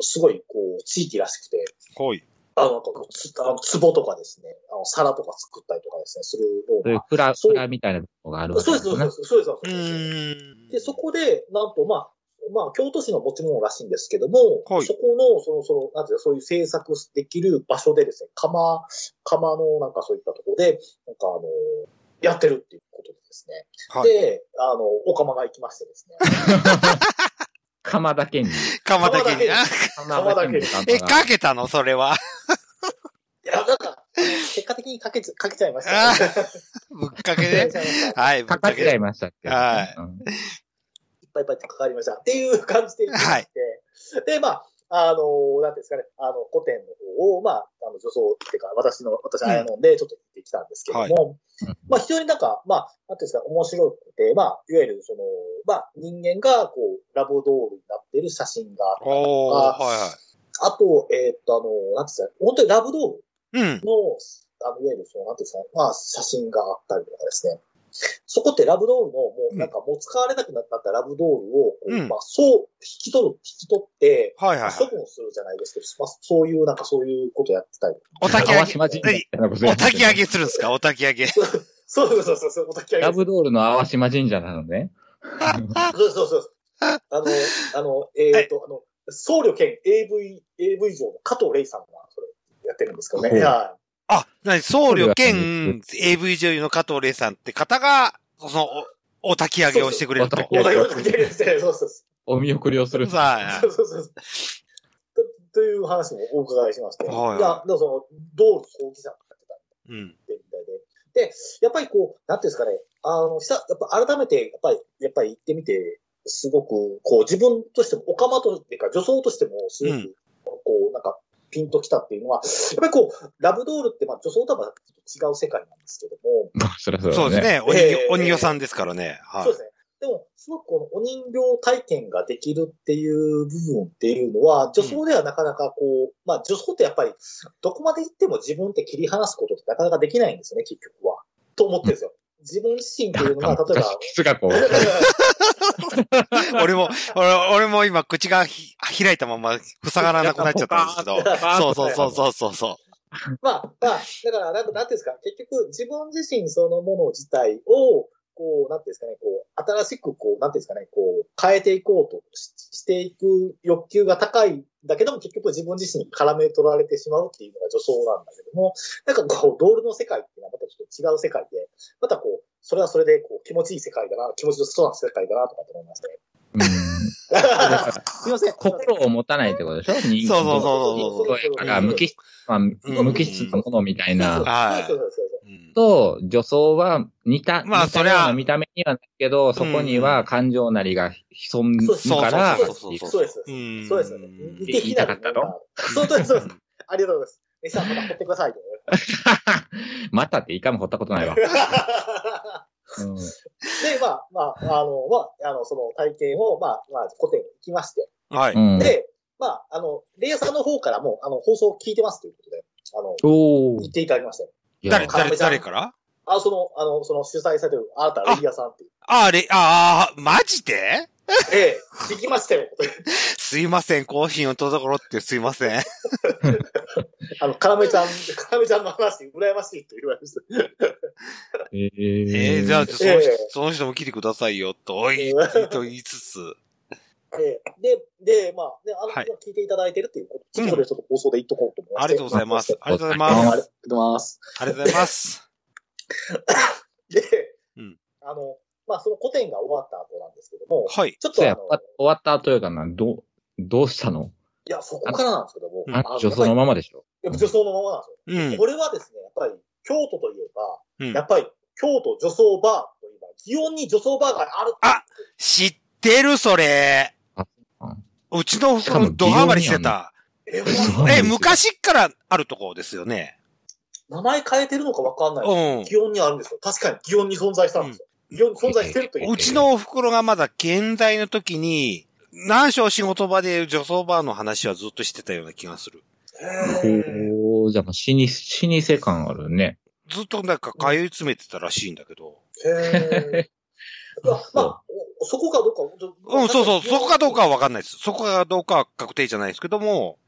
すごいこう、地域らしくて、ほい。あの、なんかつあの壺とかですね、あの、皿とか作ったりとかですね、するような。そういうプラ、そうプラみたいなとこがあるわけそうです、そうねです、そうです。そううです。で、そこで、なんと、まあ、まあ、京都市の持ち物らしいんですけども、はいそこの、その、その、なんていうか、そういう制作できる場所でですね、窯、窯のなんかそういったところで、なんかあの、やってるっていうことでですね。はい。で、あの、お釜が行きましてですね。釜だけに。鎌だけに。あ釜だけに釜え、がかけたの？それは。いや、なんか、あの結果的にかけち、かけちゃいました、あね。ぶっかけで。[LAUGHS] はい、ぶっかかっちゃい。ましたっけはいぱいいっぱいかかりました。っていう感じで行きまして、で、まあ、あの、なんですかね、あの、古典の方を、まあ、あの、女装っていうか、私の、私、あやのんで、ちょっと行ってきたんですけども、はいうんまあ、非常になんか、まあ、なんていうんですか、面白くて、まあ、いわゆる、その、まあ、人間が、こう、ラブドールになっている写真があったりとか、はあと、えーっと、あの、なんていうんですか、本当にラブドールいはい。うん。の、あの、いわゆる、その、なんていうんですかね、まあ、写真があったりとかですね。そこってラブドールの、もう、なんか、もう使われなくなったラブドールを、こううんまあ、そう、引き取る、引き取って、はいはいはい。処分するじゃないですけど、まあ、そういう、なんか、そういうことやってたり。お焚き上げ、おってる焚き上げするんですか？お焚き上げ。[LAUGHS] そうそうそうそう、お焚き上げラブドールの淡島神社なのね。そうそうそう。あの、あの、えっ、と、あの、僧侶兼 AV、AV 上の加藤玲さんが、それ、やってるんですけどね。はあ、なに、僧侶兼 AV 女優の加藤玲さんって方が、その、お、お焚き上げをしてくれると。そうい。お焚き上げですね。そうそうそお見送りをする。さあう。そうそうそう。とという話もお伺いしまして。はいはいいや、でもその、道路葬儀社がやってたうん。ってみたいで。で、やっぱりこう、なんていうんですかね、あの、した、やっぱ改めて、やっぱり、やっぱり行ってみて、すごく、こう、自分としても、オカマとっていうか、女装としても、すごく、うんこう、なんか、ピンときたっていうのは、やっぱりこう、ラブドールって、まあ、女装とはまたちょっと違う世界なんですけども、[LAUGHS] まあそりゃそうだそうですね。お人え形、えお人形さんですからね。はいそう。ですね。でも、すごくこのお人形体験ができるっていう部分っていうのは、女装ではなかなかこう、まあ女装ってやっぱり、どこまで行っても自分って切り離すことってなかなかできないんですよね、結局は。と思ってるんですよ。自分自身っていうのは、例えば、[LAUGHS] 質がこう、[LAUGHS] [LAUGHS] 俺も、俺俺も今口がひ開いたまま塞がらなくなっちゃったんですけど。そうそうそうそうそうそう。まあ、まあ、だから、なんかなんていうんですか、結局、自分自身そのもの自体を、こう、なんていうんですかね、こう、新しく、こう、なんていうんですかね、こう、変えていこうとししていく欲求が高いんだけども、結局自分自身に絡め取られてしまうっていうのが女装なんだけども、なんかこう、ドールの世界っていうのはまたちょっと違う世界で、またこう、それはそれで、こう、気持ちいい世界だな、気持ちよさそうな世界だな、とかって思いまして。うん [LAUGHS] すいません。心を持たないってことでしょ？人そうそうそうそうやから、無機質、まあ、無機質なものみたいな。はいそうそうそうそううんと、女装は似た、まあそりゃな見た目にはないけど、そこには感情なりが潜むから、そうそうそうそうです。うんそうですよね。似て非なる言いたかったの？そうです、そうです。ありがとうございます。えさん、また掘ってくださいと。[LAUGHS] またって一回も掘ったことないわ。[LAUGHS] うんで、まあ、まあ、あの、まあ、あの、その体験を、まあ、まあ、古典に行きまして。はい。うんで、まあ、あの、レイヤーさんの方からも、あの、放送を聞いてますということで、あの、おー言っていただきまして。誰、誰、誰から？あ、その、あの、その主催されてる、あなた、レイヤーさんっていう。ああれ、ああ、マジで？[LAUGHS] ええ、聞きましたよ。[LAUGHS] すいません、更新を届ろってすいません。[LAUGHS] あの、カラメちゃん、カラメちゃんの話、羨ましいと言われました。えーえー、じゃあ、その人ええ、その人も来てくださいよ、と言い、と言いつつ。ええで、で、まあ、で、あの、はい聞いていただいてるっていうこと、ちょっとそれちょっと放送で言っとこうと思いまして。ありがとうございます。ありがとうございあます。ありがとうございます。ありがとうございます。で、うんあの、まあ、その古典が終わった後なんですけども、はい。ちょっとあの、終わった後よかな、どう、どうしたの？いや、そこからなんですけども。女装のままでしょ？やっぱ女装のままなんですよ。うん。これはですね、やっぱり、京都といえば、うんやっぱり、京都女装バーといえば、祇園に女装バーがある。あ知ってる、それあうちのしかも袋ドハマりしてた。え、昔っからあるとこですよね。名前変えてるのかわかんないですうん。祇園にあるんですよ。確かに祇園に存在したんですよ。祇園に存在してるという。うちのお袋がまだ健在の時に、何章仕事場で女装バーの話はずっとしてたような気がする。へーおーじゃあもう老舗、老舗感あるね。ずっとなんか通い詰めてたらしいんだけど。へー [LAUGHS] まあ、まあ、おそこかどうか。うん、そうそう、そこかどうかはわかんないです。そこかどうかは確定じゃないですけども、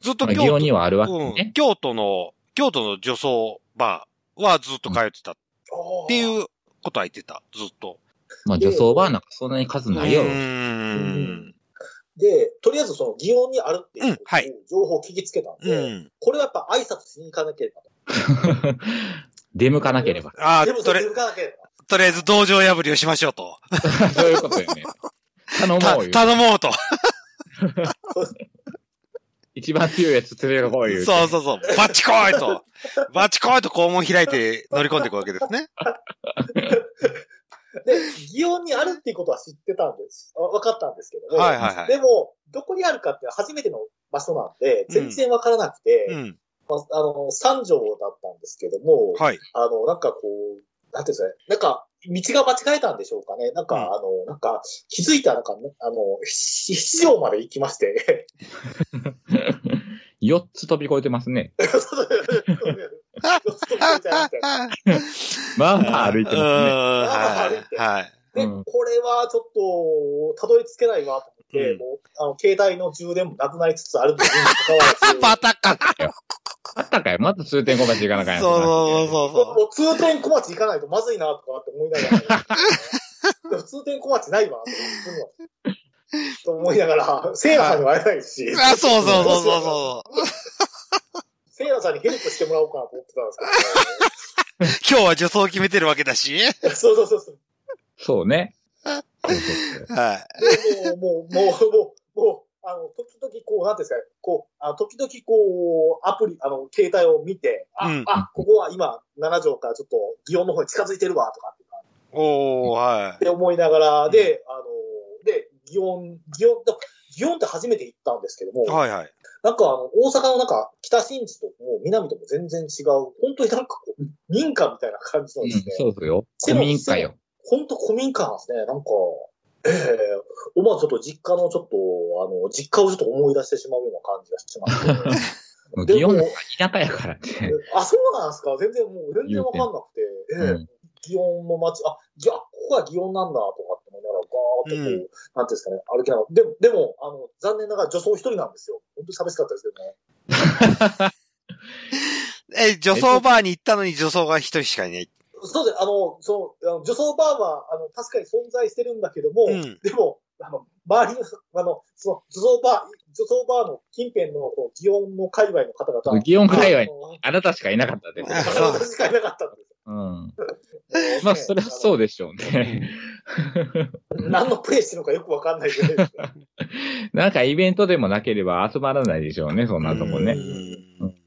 ずっとまあ、京都、にはあるわけうん、ね。京都の、京都の女装バーはずっと通ってたっっていうことは言ってた、ずっと。まあ女装バーなんかそんなに数ないよう。ーん。で、とりあえずその祇園にあるっていううんはい情報を聞きつけたんうで、ん。これはやっぱ挨拶しに行かなければと。[LAUGHS] 出向かなければ。ああ、でもそとりれ行かなければ。とりあえず道場破りをしましょうと。[LAUGHS] そういうことよね。頼たもうよ。頼もうと。[LAUGHS] 一番強いやつ連れが来いよ。そうそうそう。バッチ来いと。バッチ来いと肛門開いて乗り込んでいくわけですね。で、祇園にあるっていうことは知ってたんです。あ分かったんですけども。はいはいはい。でも、どこにあるかって初めての場所なんで、全然分からなくて、うん。まあ、あの、三条だったんですけども、はい。あの、なんかこう、なんていうんですかね、なんか、道が間違えたんでしょうかね。なんか、うんあの、なんか、気づいたらなんか、あの、七七条まで行きまして、[LAUGHS] 4つ飛び越えてますね。まあまあ歩いてうんますね。はい。はい。で、うんこれはちょっと、たどり着けないわともう、あの、携帯の充電もなくなりつつあるのにもかかわらず、[LAUGHS] またか。あったかいまた通天小町行かなあかんやつそうそうそうもそう通天小町行かないとまずいなとかって思いながら、でも通天小町ないわとか思ってと思いながら、セイラさんにも会えないし、う。あ、そうそうそうそうそセイラさんにヘルプしてもらおうかなと思ってたんですう。今日は女装を決めてるわけだし。けど、そうそうそうそう。そうね。はい。で、もう、もう、もう、もう、もう、あの、時々こう、なんていうんですかね、こう、あの時々こう、アプリ、あの、携帯を見て、あ、うんあ、ここは今、七条からちょっと、祇園の方に近づいてるわ、とかっておー、はって思いながら、で、あの、で、祇園、祇園、だ祇園って初めて行ったんですけども、い。はいはい。なんかあの、大阪のなんか、北新地とも南とも全然違う、本当になんかこう、民家みたいな感じのうんですね、そうそうよ。でも古民家よ。本当古民家なんですね。なんか、ええ思わずちょっと実家のちょっと、あの、実家をちょっと思い出してしまうような感じがします、[LAUGHS] もうでも祇園なんか田舎やからね。あ、そうなんですか？全然もう、全然わかんなくて、ええうん祇園の街、あ、ぎゃ、ここが祇園なんだとかって思いながら、ガーッとこう、うんなんていうんですかね、歩きながら。でも、でも、あの、残念ながら女装一人なんですよ。本当に寂しかったですけどね。[LAUGHS] [LAUGHS] え、女装バーに行ったのに女装が一人しかいない。そうです。あの、その、あの女装バーは、あの、確かに存在してるんだけども、うんでも、あの、周りの、あの、その、女装バー、女装バーの近辺の、こう、祇園の界隈の方々。祇園界隈あなたしかいなかったです。あそう私しかいなかったんですうん。よ。まあ、それはそうででしょうね。何のプレイしてるのかよくわかんないぐらいです。[LAUGHS] なんかイベントでもなければ集まらないでしょうね、そんなとこね。うん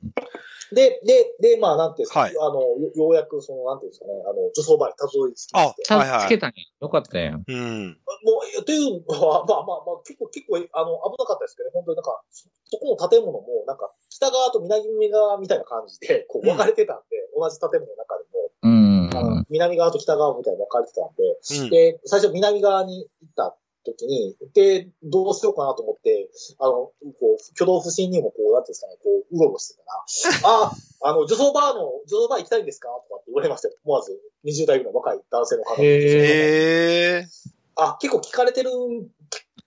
で、で、で、まあ、なんていうんですか、はいあの、よようやく、その、なんていうんですかね、あの、女装バーにたどり着きまして。ちゃんはいはいとつけたんや。よかったやん。うん。もう、というのは、まあまあまあ、結構、結構、あの、危なかったですけど、本当になんか、そそこの建物も、なんか、北側と南側みたいな感じで、[LAUGHS] こう、分かれてたんで、同じ建物の中でも、うん。あの南側と北側みたいに分かれてたんで、うんで、最初南側に行った時に、で、どうしようかなと思って、あの、こう、挙動不審にもこう、なんていうんですかね、こう、うろうろしてたら、あ、あの、女装バーの、女装バー行きたいんですかとかって言われましたよ。思わず、20代ぐらいの若い男性の方へ。あ、結構聞かれてる、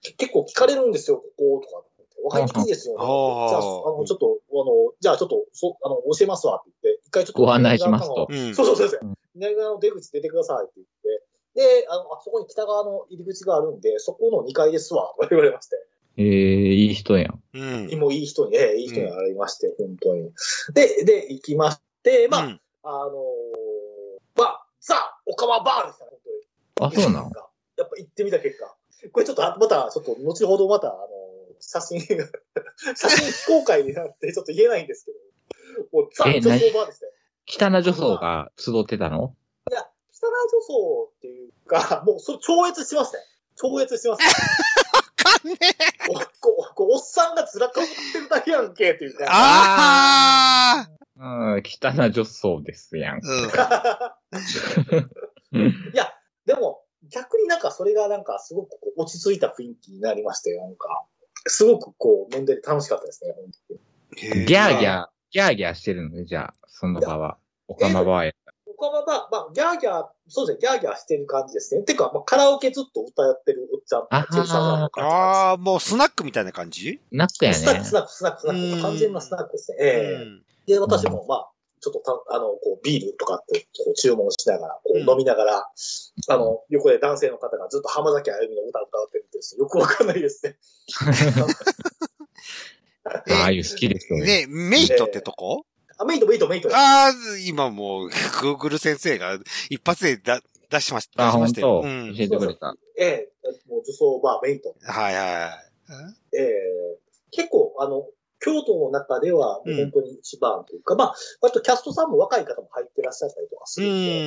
け結構聞かれるんですよ、ここ、とかって。わかりにくいですよね。じゃあーあ、あの、ちょっと、あの、じゃあちょっと、そ、あの、教えますわって言って、一回ちょっと。ご案内しますとうん。そうそうそうそううん。南側の出口出てくださいって言って、で、あの、あそこに北側の入り口があるんで、そこの2階ですわ、とか言われまして。ええいい人やん。うん。もういい人に、ええいい人になりまして、本当に。で、で、行きまして、まあ、うんあのーまあ、ザ・オカマバーでしたね、本当に。あ、そうなのやっぱ行ってみた結果。これちょっと、あまた、ちょっと、後ほどまた、あの、写真、[LAUGHS] 写真非公開になってちょっと言えないんですけど、もうザ・え女装バーですね。北名女装が集ってたの？北川女装っていうか、[LAUGHS] もうそれ超越しましたよ。超越してます、ね。かんねえおっさんがずらかぶってるだけやんけっていうか。あうん、北名女装ですやん。あうん。[LAUGHS] いや、でも、逆になんかそれがなんかすごくこう落ち着いた雰囲気になりまして、なんか、すごくこう、飲んでて楽しかったですね、本当に。ギャーギャー、ギャーギャーしてるのね、じゃあ、その場は。おかま場や。他はまあ、まあ、ギャーギャー、そうですね、ギャーギャーしてる感じですね。てか、まあ、カラオケずっと歌ってるおっちゃん、チさんの感じああ、もうスナックみたいな感じ？ナックやねスナック、。スナック、スナック、スナッうんク。完全なスナックですね。うええん。で、私もまあ、ちょっとた、あの、こう、ビールとかって、こう、注文しながら、こう、うん飲みながら、あの、横で男性の方がずっと浜崎あゆみの歌を歌ってるんですよくわかんないですね。[LAUGHS] ああいう好きですよね。ね、メイトってとこ？あ、メイト、メイト、メイト。ああ、今もう、[LAUGHS] Google 先生が一発でだ出しました。あ、出しま本したよ。当？うん。教えてくれた。ええもう女装バー、メイト。はいはい。ええ結構、あの、京都の中では、もう本当に一番というか、まあ、割とキャストさんも若い方も入ってらっしゃったりとかすうるんで、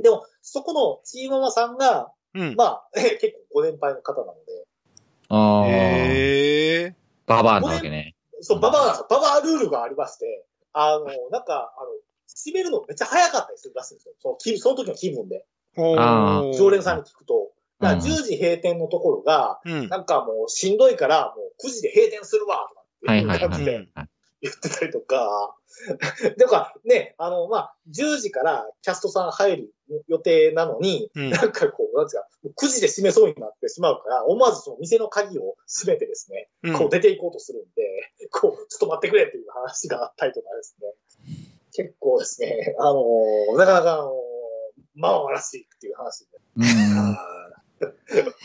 ん。でも、そこのチーママさんが、うん。まあ、え [LAUGHS] え結構ご年配の方なので、ああ、へえ。ババアなわけね。そう、ババア、ババアルールがありまして、あの、なんか、あの、閉めるのめっちゃ早かったりするらしいんですよ。その気その時の気分で。常連さんに聞くと。だからうん10時閉店のところが、うん。なんかもうしんどいから、もう9時で閉店するわ、とかってはいいうはいはい。感じではい言ってたりとか、[LAUGHS] でか、ね、あの、まあ、10時からキャストさん入る予定なのに、うんなんかこう、なんですか、9時で閉めそうになってしまうから、思わずその店の鍵を閉めてですね、うんこう出ていこうとするんで、こう、ちょっと待ってくれっていう話があったりとかですね。結構ですね、あのーなかなかあのーまあらしいっていう話で。うん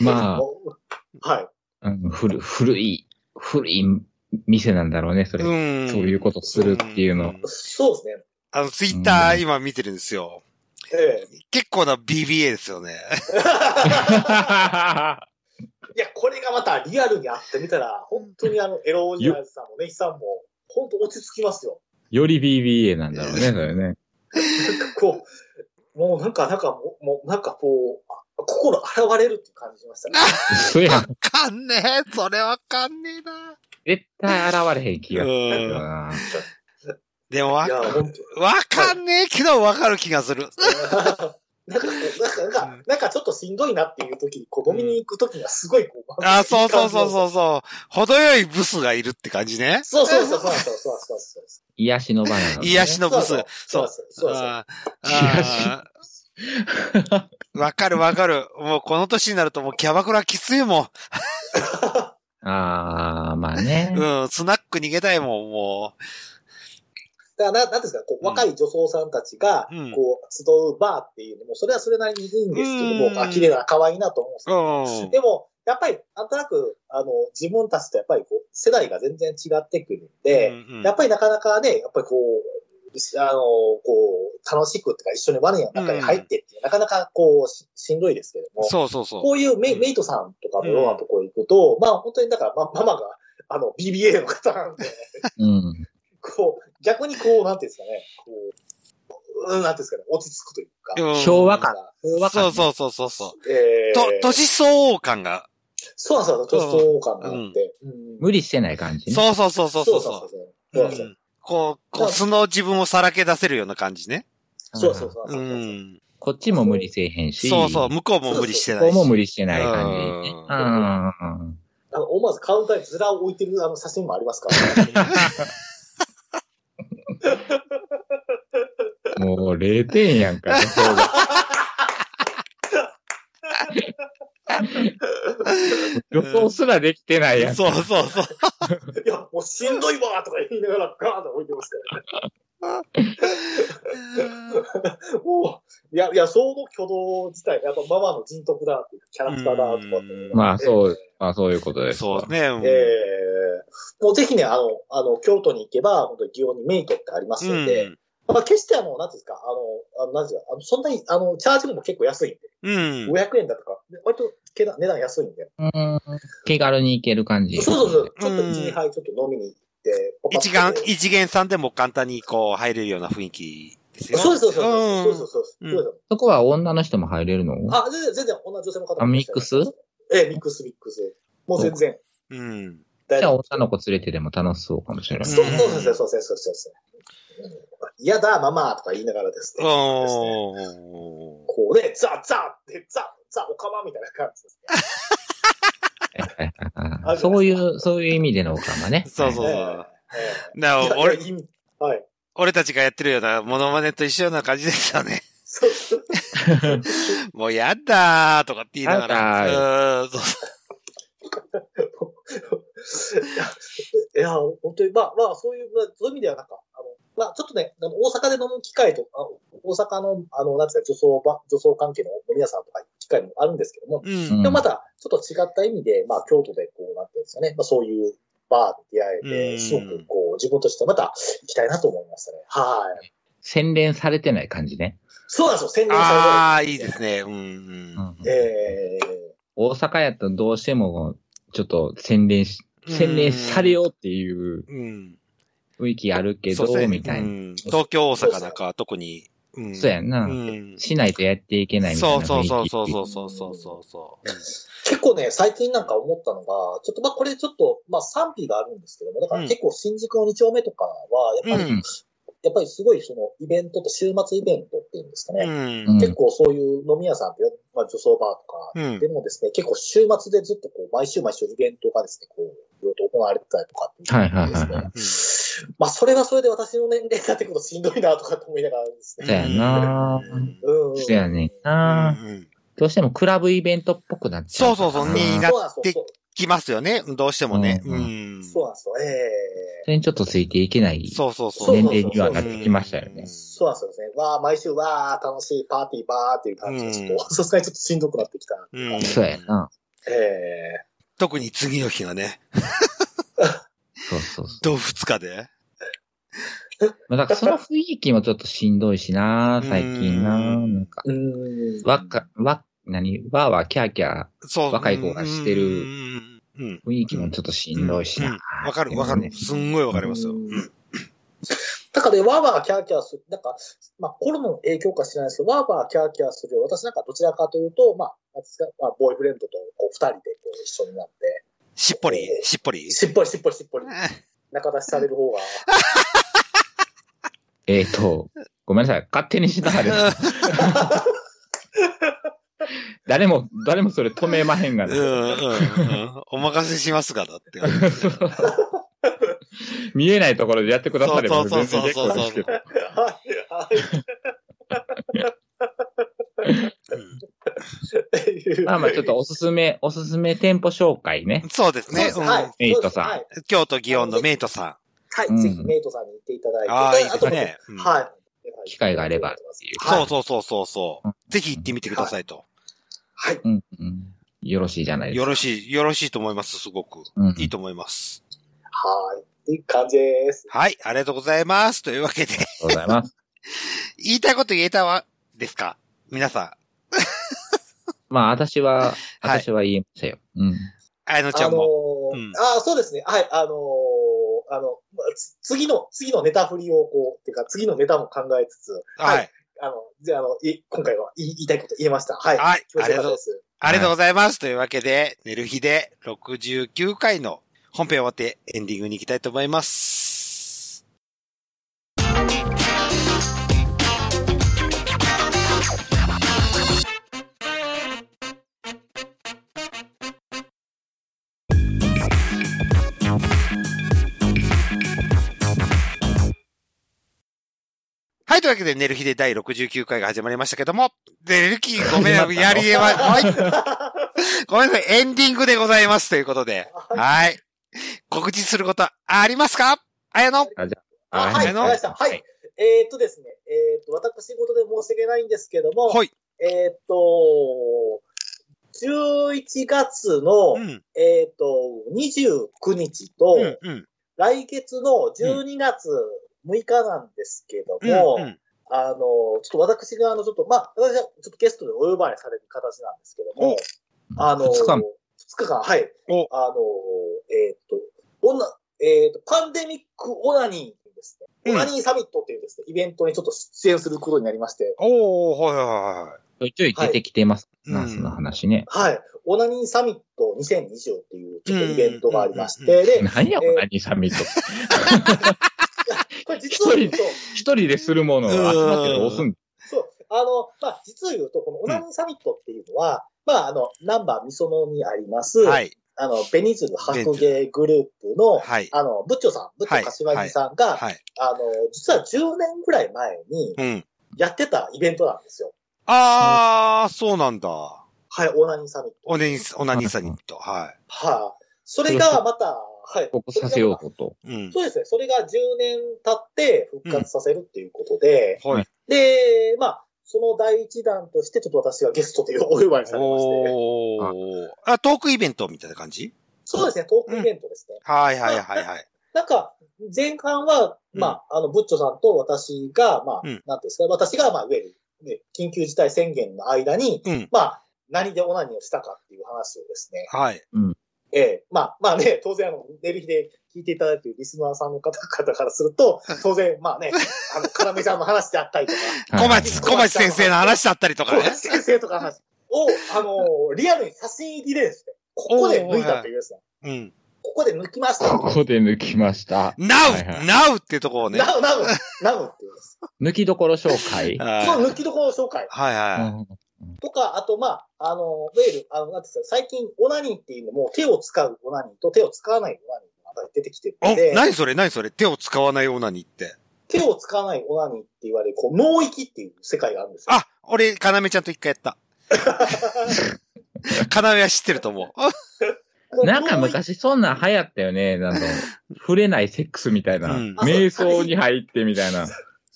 [LAUGHS] まあ、[LAUGHS] はい。うん古古い、古い店なんだろうね、それ。うん。そういうことするっていうの。そうですね。あの、ツイッター今見てるんですよ。ええ結構な BBA ですよね。[LAUGHS] いや、これがまたリアルにあってみたら、本当にあの、エロオジアーズさんもネヒさんも、本当落ち着きますよ。より BBA なんだろうね、それね。なんかこう、もうなんか、なんかもう、もうなんかこう、あ心洗われるって感じしましたね。そやん。かんねえ。それわかんねえな。絶対現れへん気がする。でもわかんねえけどわかる気がする。なんか、なんか、なんか、ちょっとしんどいなっていう時に、子供に行く時がすごいこう。あ、そうそうそうそうそう。程よいブスがいるって感じね。そうそうそうそうそうそうう癒しの場合、ね。癒しのブス。そうそうそう。わかるわかる。もうこの年になるともうキャバクラきついもん。ああ、まあね。ん。うん、スナック逃げたいもん、もだから、ななんですか、こう、若い女装さんたちが、うんこう、集うバーっていうのも、それはそれなりにいいんですけどうんも、あ、綺麗な、可愛いなと思うんですけど。でも、やっぱり、なんとなく、あの、自分たちとやっぱりこう、世代が全然違ってくるんで、やっぱりなかなかね、やっぱりこう、あの、こう、楽しくってか、一緒にバネの中に入ってっていう、なかなかこうし、しんどいですけども、そうそうそう。こういうメ,、うんメイトさんとかのようなところ行くと、まあ本当にだから、ま、ママが、あの、BBA の方なんで、うん。こう、逆にこう、なんていうんですかね、こう、うん、なんていうんですかね、落ち着くというか。うん昭和感。昭和感。そうそうそうそうそう。えー、と、年相応感が。そうなんですよ、年相応感があって。うん無理してない感じね。そうそうそうそうそう。そうそうそう。うそうなんですよんこう、こう、素の自分をさらけ出せるような感じね。そうそうそうう。ん。こっちも無理せえへんし。そうそう、向こうも無理してないし。ここも無理してない感じ。うんうん。あの、思わずカウンターにズラを置いてるあの写真もありますから、[LAUGHS] もう0点やんか、予想が。[LAUGHS] 予想すらできてないやんか。そうそうそう。もうしんどいわとか言いながらガーンと置いてますからね。[LAUGHS] もう、いや、いや、その挙動自体、やっぱママの人徳だっていうか、キャラクターだとかまあそう、まあそういうことですわ。そうね。うんええもうぜひね、あの、あの、京都に行けば、本当に祇園にメイトってありますので、うんまあ、決してあの、なんですか、あの、あのなんていうか、あのそんなに、あの、チャージも結構安いんで、うん。500円だとか、で割と値段値段安いんで。うん。気軽に行ける感じ。そうそうそう。ちょっとうん1、2杯ちょっと飲みに行って、一元、一元さんでも簡単にこう入れるような雰囲気ですよ。そうです、そうです、うんそうです、そうそうですそこは女の人も入れるの？あ、全然、全然、女女性の方もあミックス？ええ、ミックス、ミックス。もう全然。うん。じゃあ女の子連れてでも楽しそうかもしれない。そうそう、そう、そうでう。嫌だ、ママとか言いながらですね。こうね、ザザって、ザザおかまみたいな感じですね。[LAUGHS] そういう、そういう意味でのおかまね。そうそうそう。なお、俺、はい。俺たちがやってるようなモノマネと一緒な感じでしたね。そうそう。[LAUGHS] もうやだーとかって言いながら。そう [LAUGHS] いや、本当に、まあ、まあ、そういう、まあ、そういう意味ではなんか、あの、まあ、ちょっとね、大阪で飲む機会とか、大阪の、あの、なんつうか、女装ば、女装関係の飲み屋さんとか機会もあるんですけども、うん。でもまた、ちょっと違った意味で、まあ、京都で、こう、なんていうんですかね、まあ、そういうバーで出会えて、うんすごく、こう、自分としてはまた行きたいなと思いましたね。はい。洗練されてない感じね。そうなんですよ、洗練さああ、いいですね。うんう。うん。ええ大阪やったらどうしても、ちょっと洗練し、洗練されようっていううん。雰囲気あるけど、そうですねみたいな。うん東京、大阪なんかは特に。うんそうやんなうん。しないとやっていけないみたいそうな雰囲気。そうそうそうそうそうそうそう。結構ね、最近なんか思ったのが、ちょっとまあこれちょっと、まあ賛否があるんですけども、だから結構新宿の2丁目とかは、やっぱり、うんやっぱりすごいそのイベントって週末イベントっていうんですかね。うん。うん結構そういう飲み屋さんって、まあ女装バーとか、うんでもですね、結構週末でずっとこう、毎週毎週イベントがですね、こう、いろいろと行われてたりとかっていうはいはいはいはいですねまあそれはそれで私の年齢になってくるとしんどいなとかと思いながらですそうね。やなうん、うん。そうやねんなうんどうしてもクラブイベントっぽくなっちゃう。そうそうそうにになそうなんですでよ。きますよね。どうしてもね。ううんん。そうなんですよ。えそれにちょっとついていけないそうそうそう。年齢にはなってきましたよねえ。そうなんですよね。わあ、毎週わあ、楽しいパーティーバーっていう感じで、ちょっと、さすがにちょっとしんどくなってきたう感じ。そうやな。ええ特に次の日はね、そうそうそどう二日で？う。まあ、だからその雰囲気もちょっとしんどいしな最近なうんなんか、うーん。わっか、わ、何わーわーキャーキャーそう。若い子がしてるうん。うん。雰囲気もちょっとしんどいしな、うんわかるわかる。すんごいわかりますよ。うんだからね、わーわーキャーキャーする、なんか、まあ、コロナの影響か知らないですけど、わーわーキャーキャーするよ。私なんかどちらかというと、まあ、まあ、ボーイフレンドとこう二人でこう一緒になって、しっぽり？しっぽり？しっぽりしっぽりしっぽり、仲出しされる方が、[LAUGHS] えーと、ごめんなさい。勝手にしながら。[LAUGHS] 誰も、誰もそれ止めまへんがな。うんうんうん。お任せしますが、だって。[LAUGHS] 見えないところでやってくださればそう全然そうそうそう。結構ですけど。はい、はい。まあまあちょっとおすすめ、おすすめ店舗紹介ね。そうですね。そうはいうん。メイトさんはい。京都祇園のメイトさはい、うんぜひメイトさんに行っていただいて。ん。ああ、いいですとね。うんはい。機会があればっていうはいそうそうそうそう。ぜひ行ってみてくださいと。はい。うん、うん。よろしいじゃないですか。よろしい、よろしいと思います、すごく。うんいいと思います。はい。いい感じです。はい、ありがとうございます。というわけで、ありがとうございます。[LAUGHS] 言いたいこと言えたわ、ですか？皆さん。[LAUGHS] まあ私は、はい私は言いましたよ。うん。あやのちゃあのんも。ーうんあーそうですね。はい。あのーあの、次の、次のネタ振りをこう、っていうか、次のネタも考えつつ、はい。あの、じゃあ、あの、い今回は言いたいこと言えました。はい。はい気持ちよかったです。ありがとうございます。というわけで、寝る日で69回の本編終わってエンディングに行きたいと思います。はい、というわけで、寝る日で第69回が始まりましたけども、寝る日ごめん、やりえま、はい。ごめんなさい、エンディングでございますということで。はい。告知することありますか？あやのあ、じゃあ、あ、はい、あのわかりました。はい。えーっとですね、えーっと、私事で申し訳ないんですけども、はい。えーっと、11月の、うん。えーっと、29日と、うん。うん。来月の12月6日なんですけども、うんうん。あの、ちょっと私が、あの、ちょっと、まあ、私はちょっとゲストでお呼ばれされる形なんですけども、あの、二日間。二日間、はい。お。あの、えーっと、オナ、えーっと、パンデミックオナニーですね、うん。オナニーサミットっていうですね、イベントにちょっと出演することになりまして、おー、はいはいはちょいちょい出てきてます。はい。ナースの話ね。はい。オナニーサミット2020っていうちょっとイベントがありましうんて、で、何や、えー何サミット。[LAUGHS] 実を言うと、一人でするものを集まってどうすんそう、あの、まあ、実を言うと、このオナニーサミットっていうのは、まあ、あの、ナンバーミソノにあります、い。はい。あの、ベニズル白芸グループの、はい。あの、ブッチョさん、ブッチョ柏木さんが、はい。あの、実は10年ぐらい前にうん。やってたイベントなんですよ。あー、そうなんだ。はい、オナニーサミット。オネニス、オナニーサニット。ははい、それがまた、はい。ここさせようとと。い。うん。そうですね。それが10年経って復活させるっていうことで、はい。で、まあ、その第一弾として、ちょっと私がゲストというお呼ばれされまして、おー。あ、トークイベントみたいな感じ？そうですね、トークイベントですね。はいはいはいはい。なんか、前半は、まあ、あの、ブッチョさんと私が、まあ、うんなんですか、私が、まあ、いわゆる、ね、緊急事態宣言の間に、うん。まあ、何でオナニーをしたかっていう話をですね、はい。ええまあ、まあね、[LAUGHS] 当然あの、寝る日で聞いていただいているリスナーさんの方々からすると、当然、まあね、[LAUGHS] あの、カラメちゃんの話であったりとか、小町、小町先生の話だったりとかね小町。先生とかの話を、あの、[LAUGHS] リアルに写真入りでですね、ここで抜いたっていうですね、うん。ここで抜きました。ここで抜きました。いはい now! っていうところをね。なう、なう、なうっていうです。抜きどころ紹介。はいその抜きどころの紹介。はいはとか、あと、まあ、あの、いわゆる、あの、なんていうんですか、最近、オナニーっていうのも、手を使うオナニーと手を使わないオナニーが出てきてるので、何それ？何それ？手を使わないオナニーって。手を使わないオナニーって言われる、こう、脳域っていう世界があるんですよ。あ、俺、かなめちゃんと一回やった。かなめは知ってると思う。[LAUGHS] なんか昔そんなん流行ったよね。なんか、触れないセックスみたいな。うん瞑想に入ってみたいな。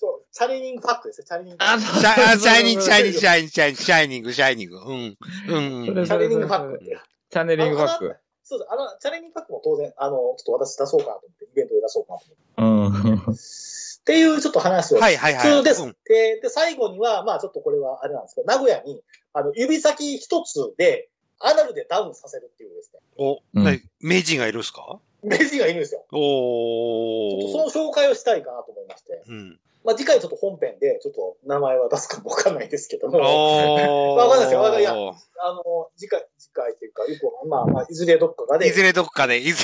そう、チャレーニングパックですよ、チャレーニングパッあ、ク。シャあシャイニング、シャイニング、シャイニング、シャイニング、シャイニング、シャイニング。うん。うん。それチャレーニングパック。チャネリングバック。そうです。あの、チャレーニングパックも当然、あの、ちょっと私出そうかなと思って、イベントで出そうかなと思って。うん。っていうちょっと話を。はいはいはい普通です。うんで、で、最後には、まあちょっとこれはあれなんですけど、名古屋に、あの、指先一つで、アナルでダウンさせるっていうですね、お、名人がいるんすか？名人がいるんですよ。ちょっとおー。その紹介をしたいかなと思いまして。うん。まあ次回ちょっと本編で、ちょっと名前は出すかもわかんないですけども。[LAUGHS] わかんないですよわかんないいやあの、次回、次回というか、よく、まあまあ、いずれどっかがね、いずれどっかで、いず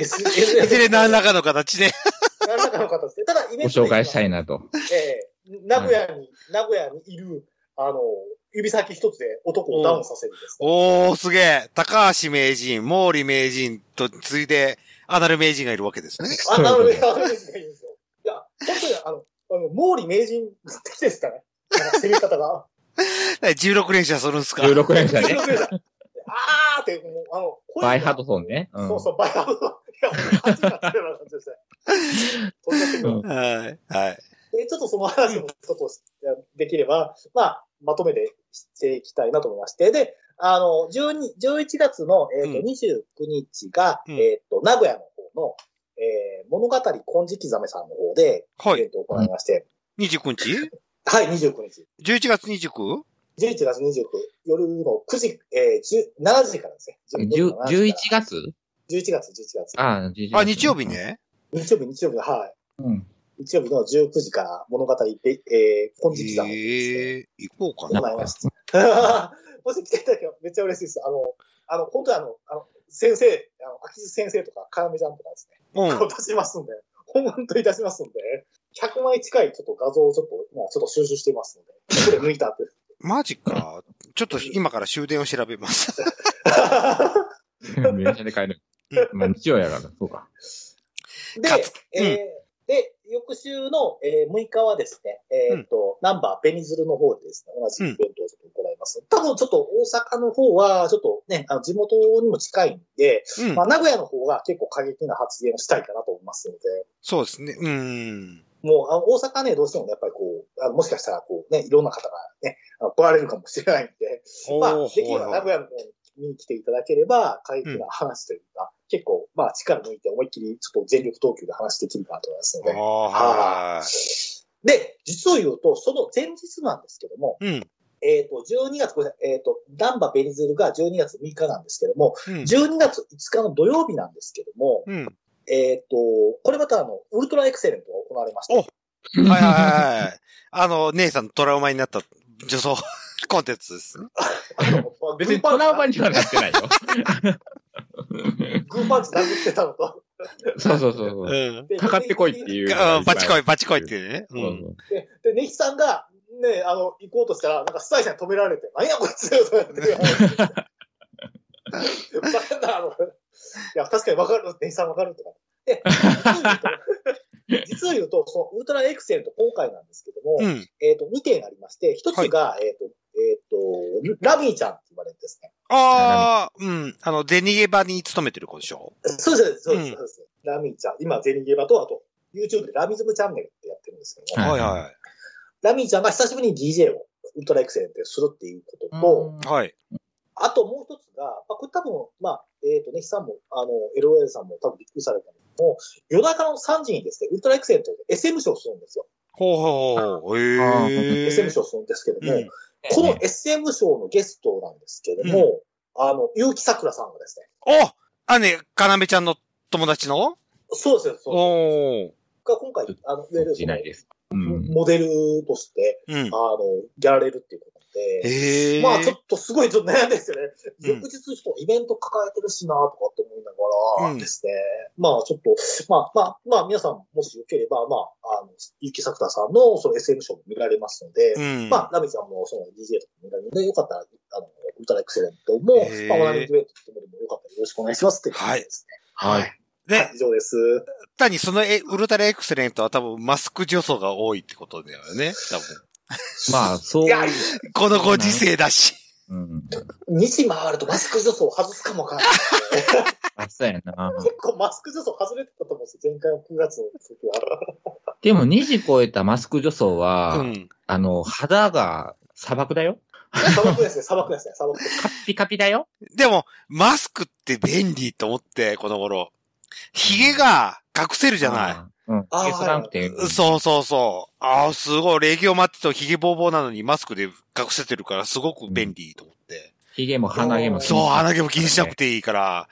いずれ、いずれ何らかの形で。何らかの形で、ただイベンごトで紹介したいなと。ええ名古屋に、名古屋にいる、あの、指先一つで男をダウンさせるんです、ね。おー、すげえ。高橋名人、毛利名人と次いで、アナル名人がいるわけですね。あ、なるほど、あの、いいんですよ。本当に、あの、あの、毛利名人的ですかね。あの攻め方が。[LAUGHS] 16連射するんすか？16連射ね。あーって、もう、あの、バイハドソンね。うんそうそう、バイハドソン。いや、もう、初めてな感じですね。飛んじゃってくる。うんはい。はい。で、ちょっとその話もちょっとできれば、まあ、まとめてしていきたいなと思いまして。で、あの、12 11月の、えっ、と、うん29日が、うんえっ、と、名古屋の方の、えー、物語金色ザメさんの方で、イベはい。ントを行いまして、29日？はい、29日。?11 月 29? 11月29、夜の9時、えー、10 7時からですね。10 11月？11月、11月。あ、11月あ、日曜日。ね。日曜日、日曜日、はい。うん。日曜日の19時から物語で、えー、金色ザメですね。ええ行こうかな。行いました。[LAUGHS] もし来ていただければめっちゃ嬉しいです。あの、あの、本当にあの、あの、先生、あの、秋津先生とか、かやめちゃんとかですね、うん。顔出しますんで、本当に出しますんで、100枚近いちょっと画像をちょっと、まあちょっと収集していますので、これ抜いたって。マジか。ちょっと今から終電を調べます。[LAUGHS] 電車で帰る。まあ、日曜やから、そうか。でえーで、翌週の、えー6日はですね、えーっと、ナンバーベニズルの方でですね、同じイベントをちょっと行います。多分ちょっと大阪の方は、ちょっとね、あの地元にも近いんで、うんま。あ、名古屋の方が結構過激な発言をしたいかなと思いますので、そうですね。うん。もう、あの大阪ね、どうしてもねやっぱりこう、あのもしかしたらこうね、いろんな方がね、来られるかもしれないんで、まあ、できれば名古屋の方に見に来ていただければ、過激な話というか、結構、まあ力抜いて思いっきりちょっと全力投球で話できるかなと思いますので。ああ、はい。で、実を言うと、その前日なんですけども、うん。えっ、と、12月、ごめんなさい、えっ、と、ダンバベニズルが12月6日なんですけども、うん。12月5日の土曜日なんですけども、うん。えっ、と、これまたあの、ウルトラエクセレントが行われました。おはいはいはいはい。あの、姉さんのトラウマになった女装コンテンツですね。あの別にトラウマにはなってないよ。[LAUGHS] グーパンチ殴ってたのと、そうそうそうそう。うん。でかかってこいっていう。うんバチコイ、バチコイってね。う。そうんそうで、で、ネヒさんが、ね、あの、行こうとしたら、なんかスタイさんに止められて、何やこいつとか言って。いや、確かにわかる、ネヒさんわかるとか。で、実を言うと、実を言うと、そのウルトラエクセレント今回なんですけども、うん。えっ、と、2点ありまして、一つが、えっ、と、えっ、と、ラミーちゃんって言われるんですね。ああ、うん。あの、デニゲバに勤めてる子でしょ？そうです、そうです、うんそうです。ラミーちゃん、今、ゼニゲーバと、あと、YouTube でラミズムチャンネルってやってるんですけども、はいはいはラミーちゃんが久しぶりに DJ をウルトラエクセレントでするっていうことと、い。はい。あともう一つが、まあ、これ多分、まあ、えっ、と、ネヒさんも、あの、LOL さんも多分びっくりされたんですけども、夜中の3時にですね、ウルトラエクセレントで SM ショーをするんですよ。ほうほうほう。ええ SM ショーをするんですけども、うんこの SM ショーのゲストなんですけども、あの、結城桜さんがですね、おあ、ね、かなめちゃんの友達の？そうですよ、そうおー。が今回、あの、いわゆる。モデルとして、うん。あの、やられるっていうことで、ええまあちょっとすごいちょっと悩んでるんですよね。うん翌日ちょっとイベント抱えてるしなとかって思いながうんらですね。まあちょっと、まあまあ、まあ皆さんもしよければ、まあ、あの、ゆきさくたさんのその SM ショーも見られますので、うん。まあ、ラミちゃんもその DJ とか見られるので、よかったら、あの、ウルトラエクセレントも、へーまあ、同じイベントともでもよかったらよろしくお願いしますって感じですね。はい。はい。ね、以上です。単にそのえウルトラエクセレントは多分マスク女装が多いってことだよね。多分。まあ、そう。いや、このご時世だし。うん。西回るとマスク女装外すかもわか。あ、そうやな。結構マスク女装外れてたと思うんですよ。前回の9月の時は。でも2時超えたマスク女装は、うん。あの、肌が砂漠だよ。砂漠ですね、砂漠ですね、砂漠。カッピカピだよ。でも、マスクって便利と思って、この頃。髭が隠せるじゃない。い。うん。あー消さなくて。そうそうそう。ああ、すごい。礼儀を待ってと髭ぼうぼうなのにマスクで隠せてるからすごく便利と思って。髭も鼻毛も。そう、鼻毛も気にしなくていいから、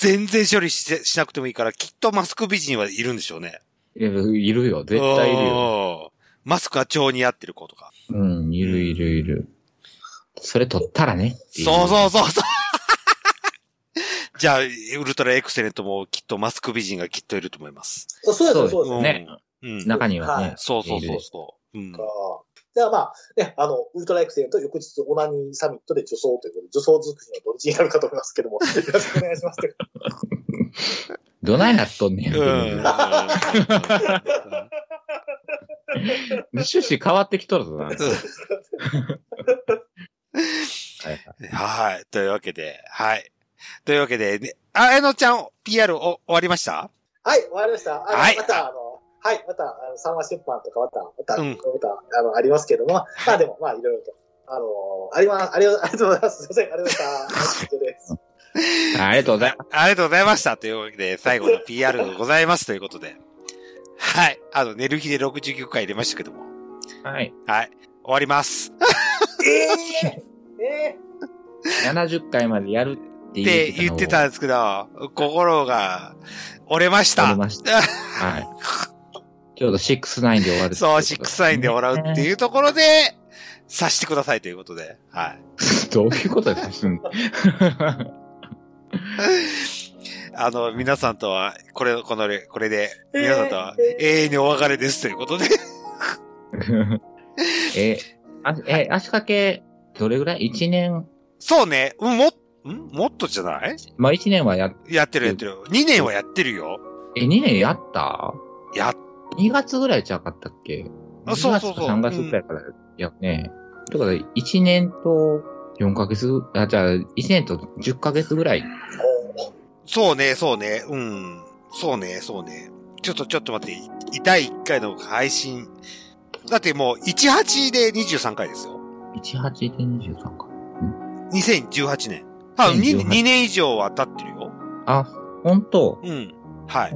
全然処理ししなくてもいいから、きっとマスク美人はいるんでしょうね。いやいるよ。絶対いるよ。よ。マスクは超似合ってる子とか。うん、いるいるいる。それ取ったらね。そうそうそうそう。じゃあ、ウルトラエクセレントもきっとマスク美人がきっといると思います。そうそうですね、そうそうですね。ね。うん。中にはねはい。そうそうそうう。うん。じゃあまあ、ね、あの、ウルトラエクセレント翌日オナニーサミットで女装ということで、女装作りの土日になるかと思いますけども、[LAUGHS] よろしくお願いします。どないなっとんねん。うん。[LAUGHS] 趣旨変わってきとるぞな。はいはいはい。というわけで、はい。というわけで、ね、あ、えのちゃん、PR お終わりました？はい、終わりました。はいまた、あの、はい、また、あの、三話出版とかまた、また、うんまた、あの、ありますけども、まあでも、まあ、いろいろと、あの、あります、ありがとうありがとうございます。すいません、ありがとうございました。以上です。ありがとうございます。ありがとうございました。というわけで、最後の PR でございますということで。はい。あの、寝る日で69回入れましたけども。はい。はい。終わります。えええ70回までやるって言ってたんですけど、心が折れましありた。ました。[LAUGHS] はい。ちょうど6-9で終わる。そう、6-9で笑うっていうところで、さしてくださいということで。はい。[LAUGHS] どういうことですん [LAUGHS] あの、皆さんとは、これ、この、これで、皆さんとは永遠にお別れですということで。え、あ、え、足掛け、どれぐらい ?1 年？そうね。うんも、ん？もっとじゃない？まあ、1年はや、やってるやってる。2年はやってるよ。え、2年やった？やっ ?2 月ぐらいちゃうかったっけ？あそうそうそう2月か3月ぐらいからやね。とかで、1年と4ヶ月、あ、じゃあ、1年と10ヶ月ぐらい。そうね、そうね。うん。そうね、そうね。ちょっと、ちょっと待って。第1回の配信。だってもう、18で23回ですよ。18で23か。2018年。あ、2, 2018二年以上は経ってるよ。あ、本当？うん。はい。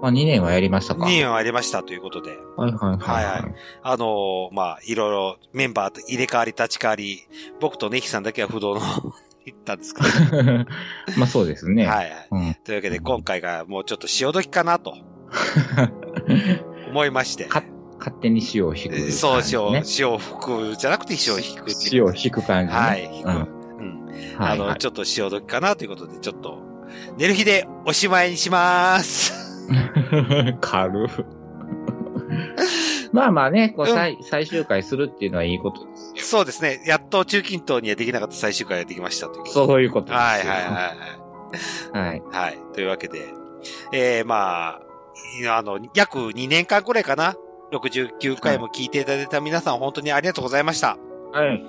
まあ、2年はやりましたか。2年はありましたということで。はいはいはい。はいはいあのーまあ、いろいろメンバーと入れ替わり立ち替わり、僕とネヒさんだけは不動の [LAUGHS] 行ったんですけど。[LAUGHS] まあそうですね。はいはい。うん。というわけで、今回がもうちょっと潮時かなと思いまして。[LAUGHS] か勝手に潮を引く、ね。そう、潮、潮を吹くじゃなくて潮を引くっていう。潮を引く感じ、ね。はい、引く。うん。うん。はい、あの、はい。ちょっと潮時かなということで、ちょっと、寝る日でおしまいにします。[LAUGHS] 軽い。[LAUGHS] まあまあね、こう、うん最、最終回するっていうのはいいことですよ。そうですね。やっと中近東にはできなかった最終回ができましたという。そういうことですよ。はいはいはいはい。はい。はい。というわけで、えー、まあ、いあの、約2年間くらいかな。69回も聞いていただいた皆さん、本当にありがとうございました。はい。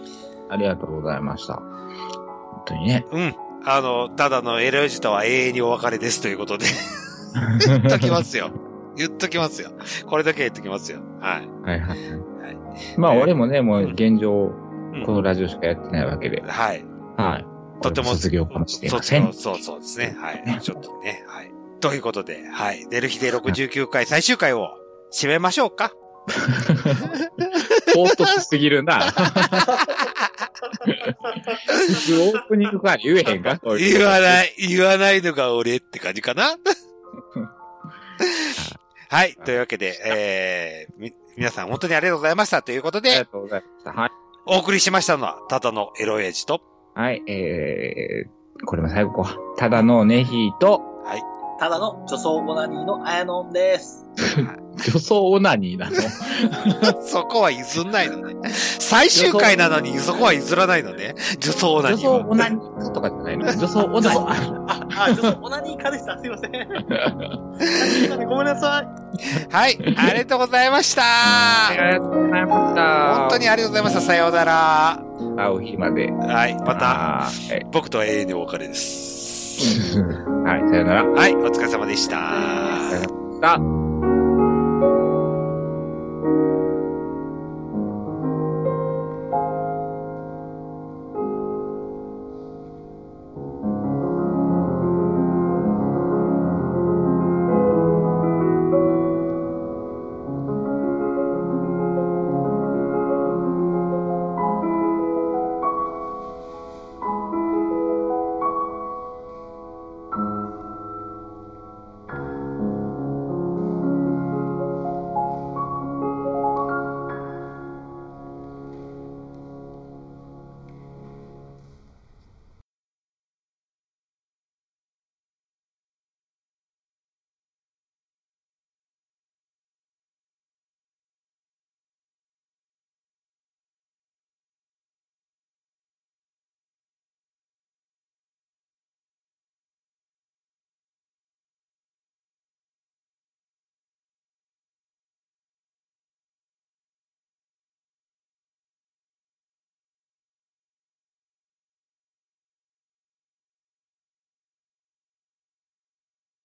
ありがとうございました。本当にね。うん。あの、ただのエロジとは永遠にお別れですということで。[LAUGHS] 言っときますよ。言っときますよ。これだけ言っときますよ。はい。はいはい。はい。まあえー俺もね、もう現状、うんこのラジオしかやってないわけで。はい。はい。とても。卒業かもしれません。卒業、そうそうですね。はい。ちょっとね。はい。ということで、はい。寝る日で69回最終回を締めましょうか。[LAUGHS] 唐突すぎるな。普通オープニングから言えへんか言わい。ない、言わないのが俺って感じかな？[LAUGHS] はい。というわけで、えー、み、皆さん本当にありがとうございましたということで、ありがとうございました。はい。お送りしましたのは、ただのエロエイジと、はい、えー、これも最後か。ただのネヒーと、ただの女装オナニーのあやのんです。[LAUGHS] 女装オナニーなの？[LAUGHS] そこは譲んないのね。最終回なのにそこは譲らないのね。女装オナ女装ニーは。オナニーかとかじゃないの？女装オナニー。あ、[LAUGHS] あ、女装オナニーかでした。すいません。ごめんなさい。はい。ありがとうございました。ありがとうございました。本当にありがとうございました。さようなら。会う日まで。はい。また、僕とは永遠にお別れです。はい、さよなら。はい。お疲れ様でした。さよなら。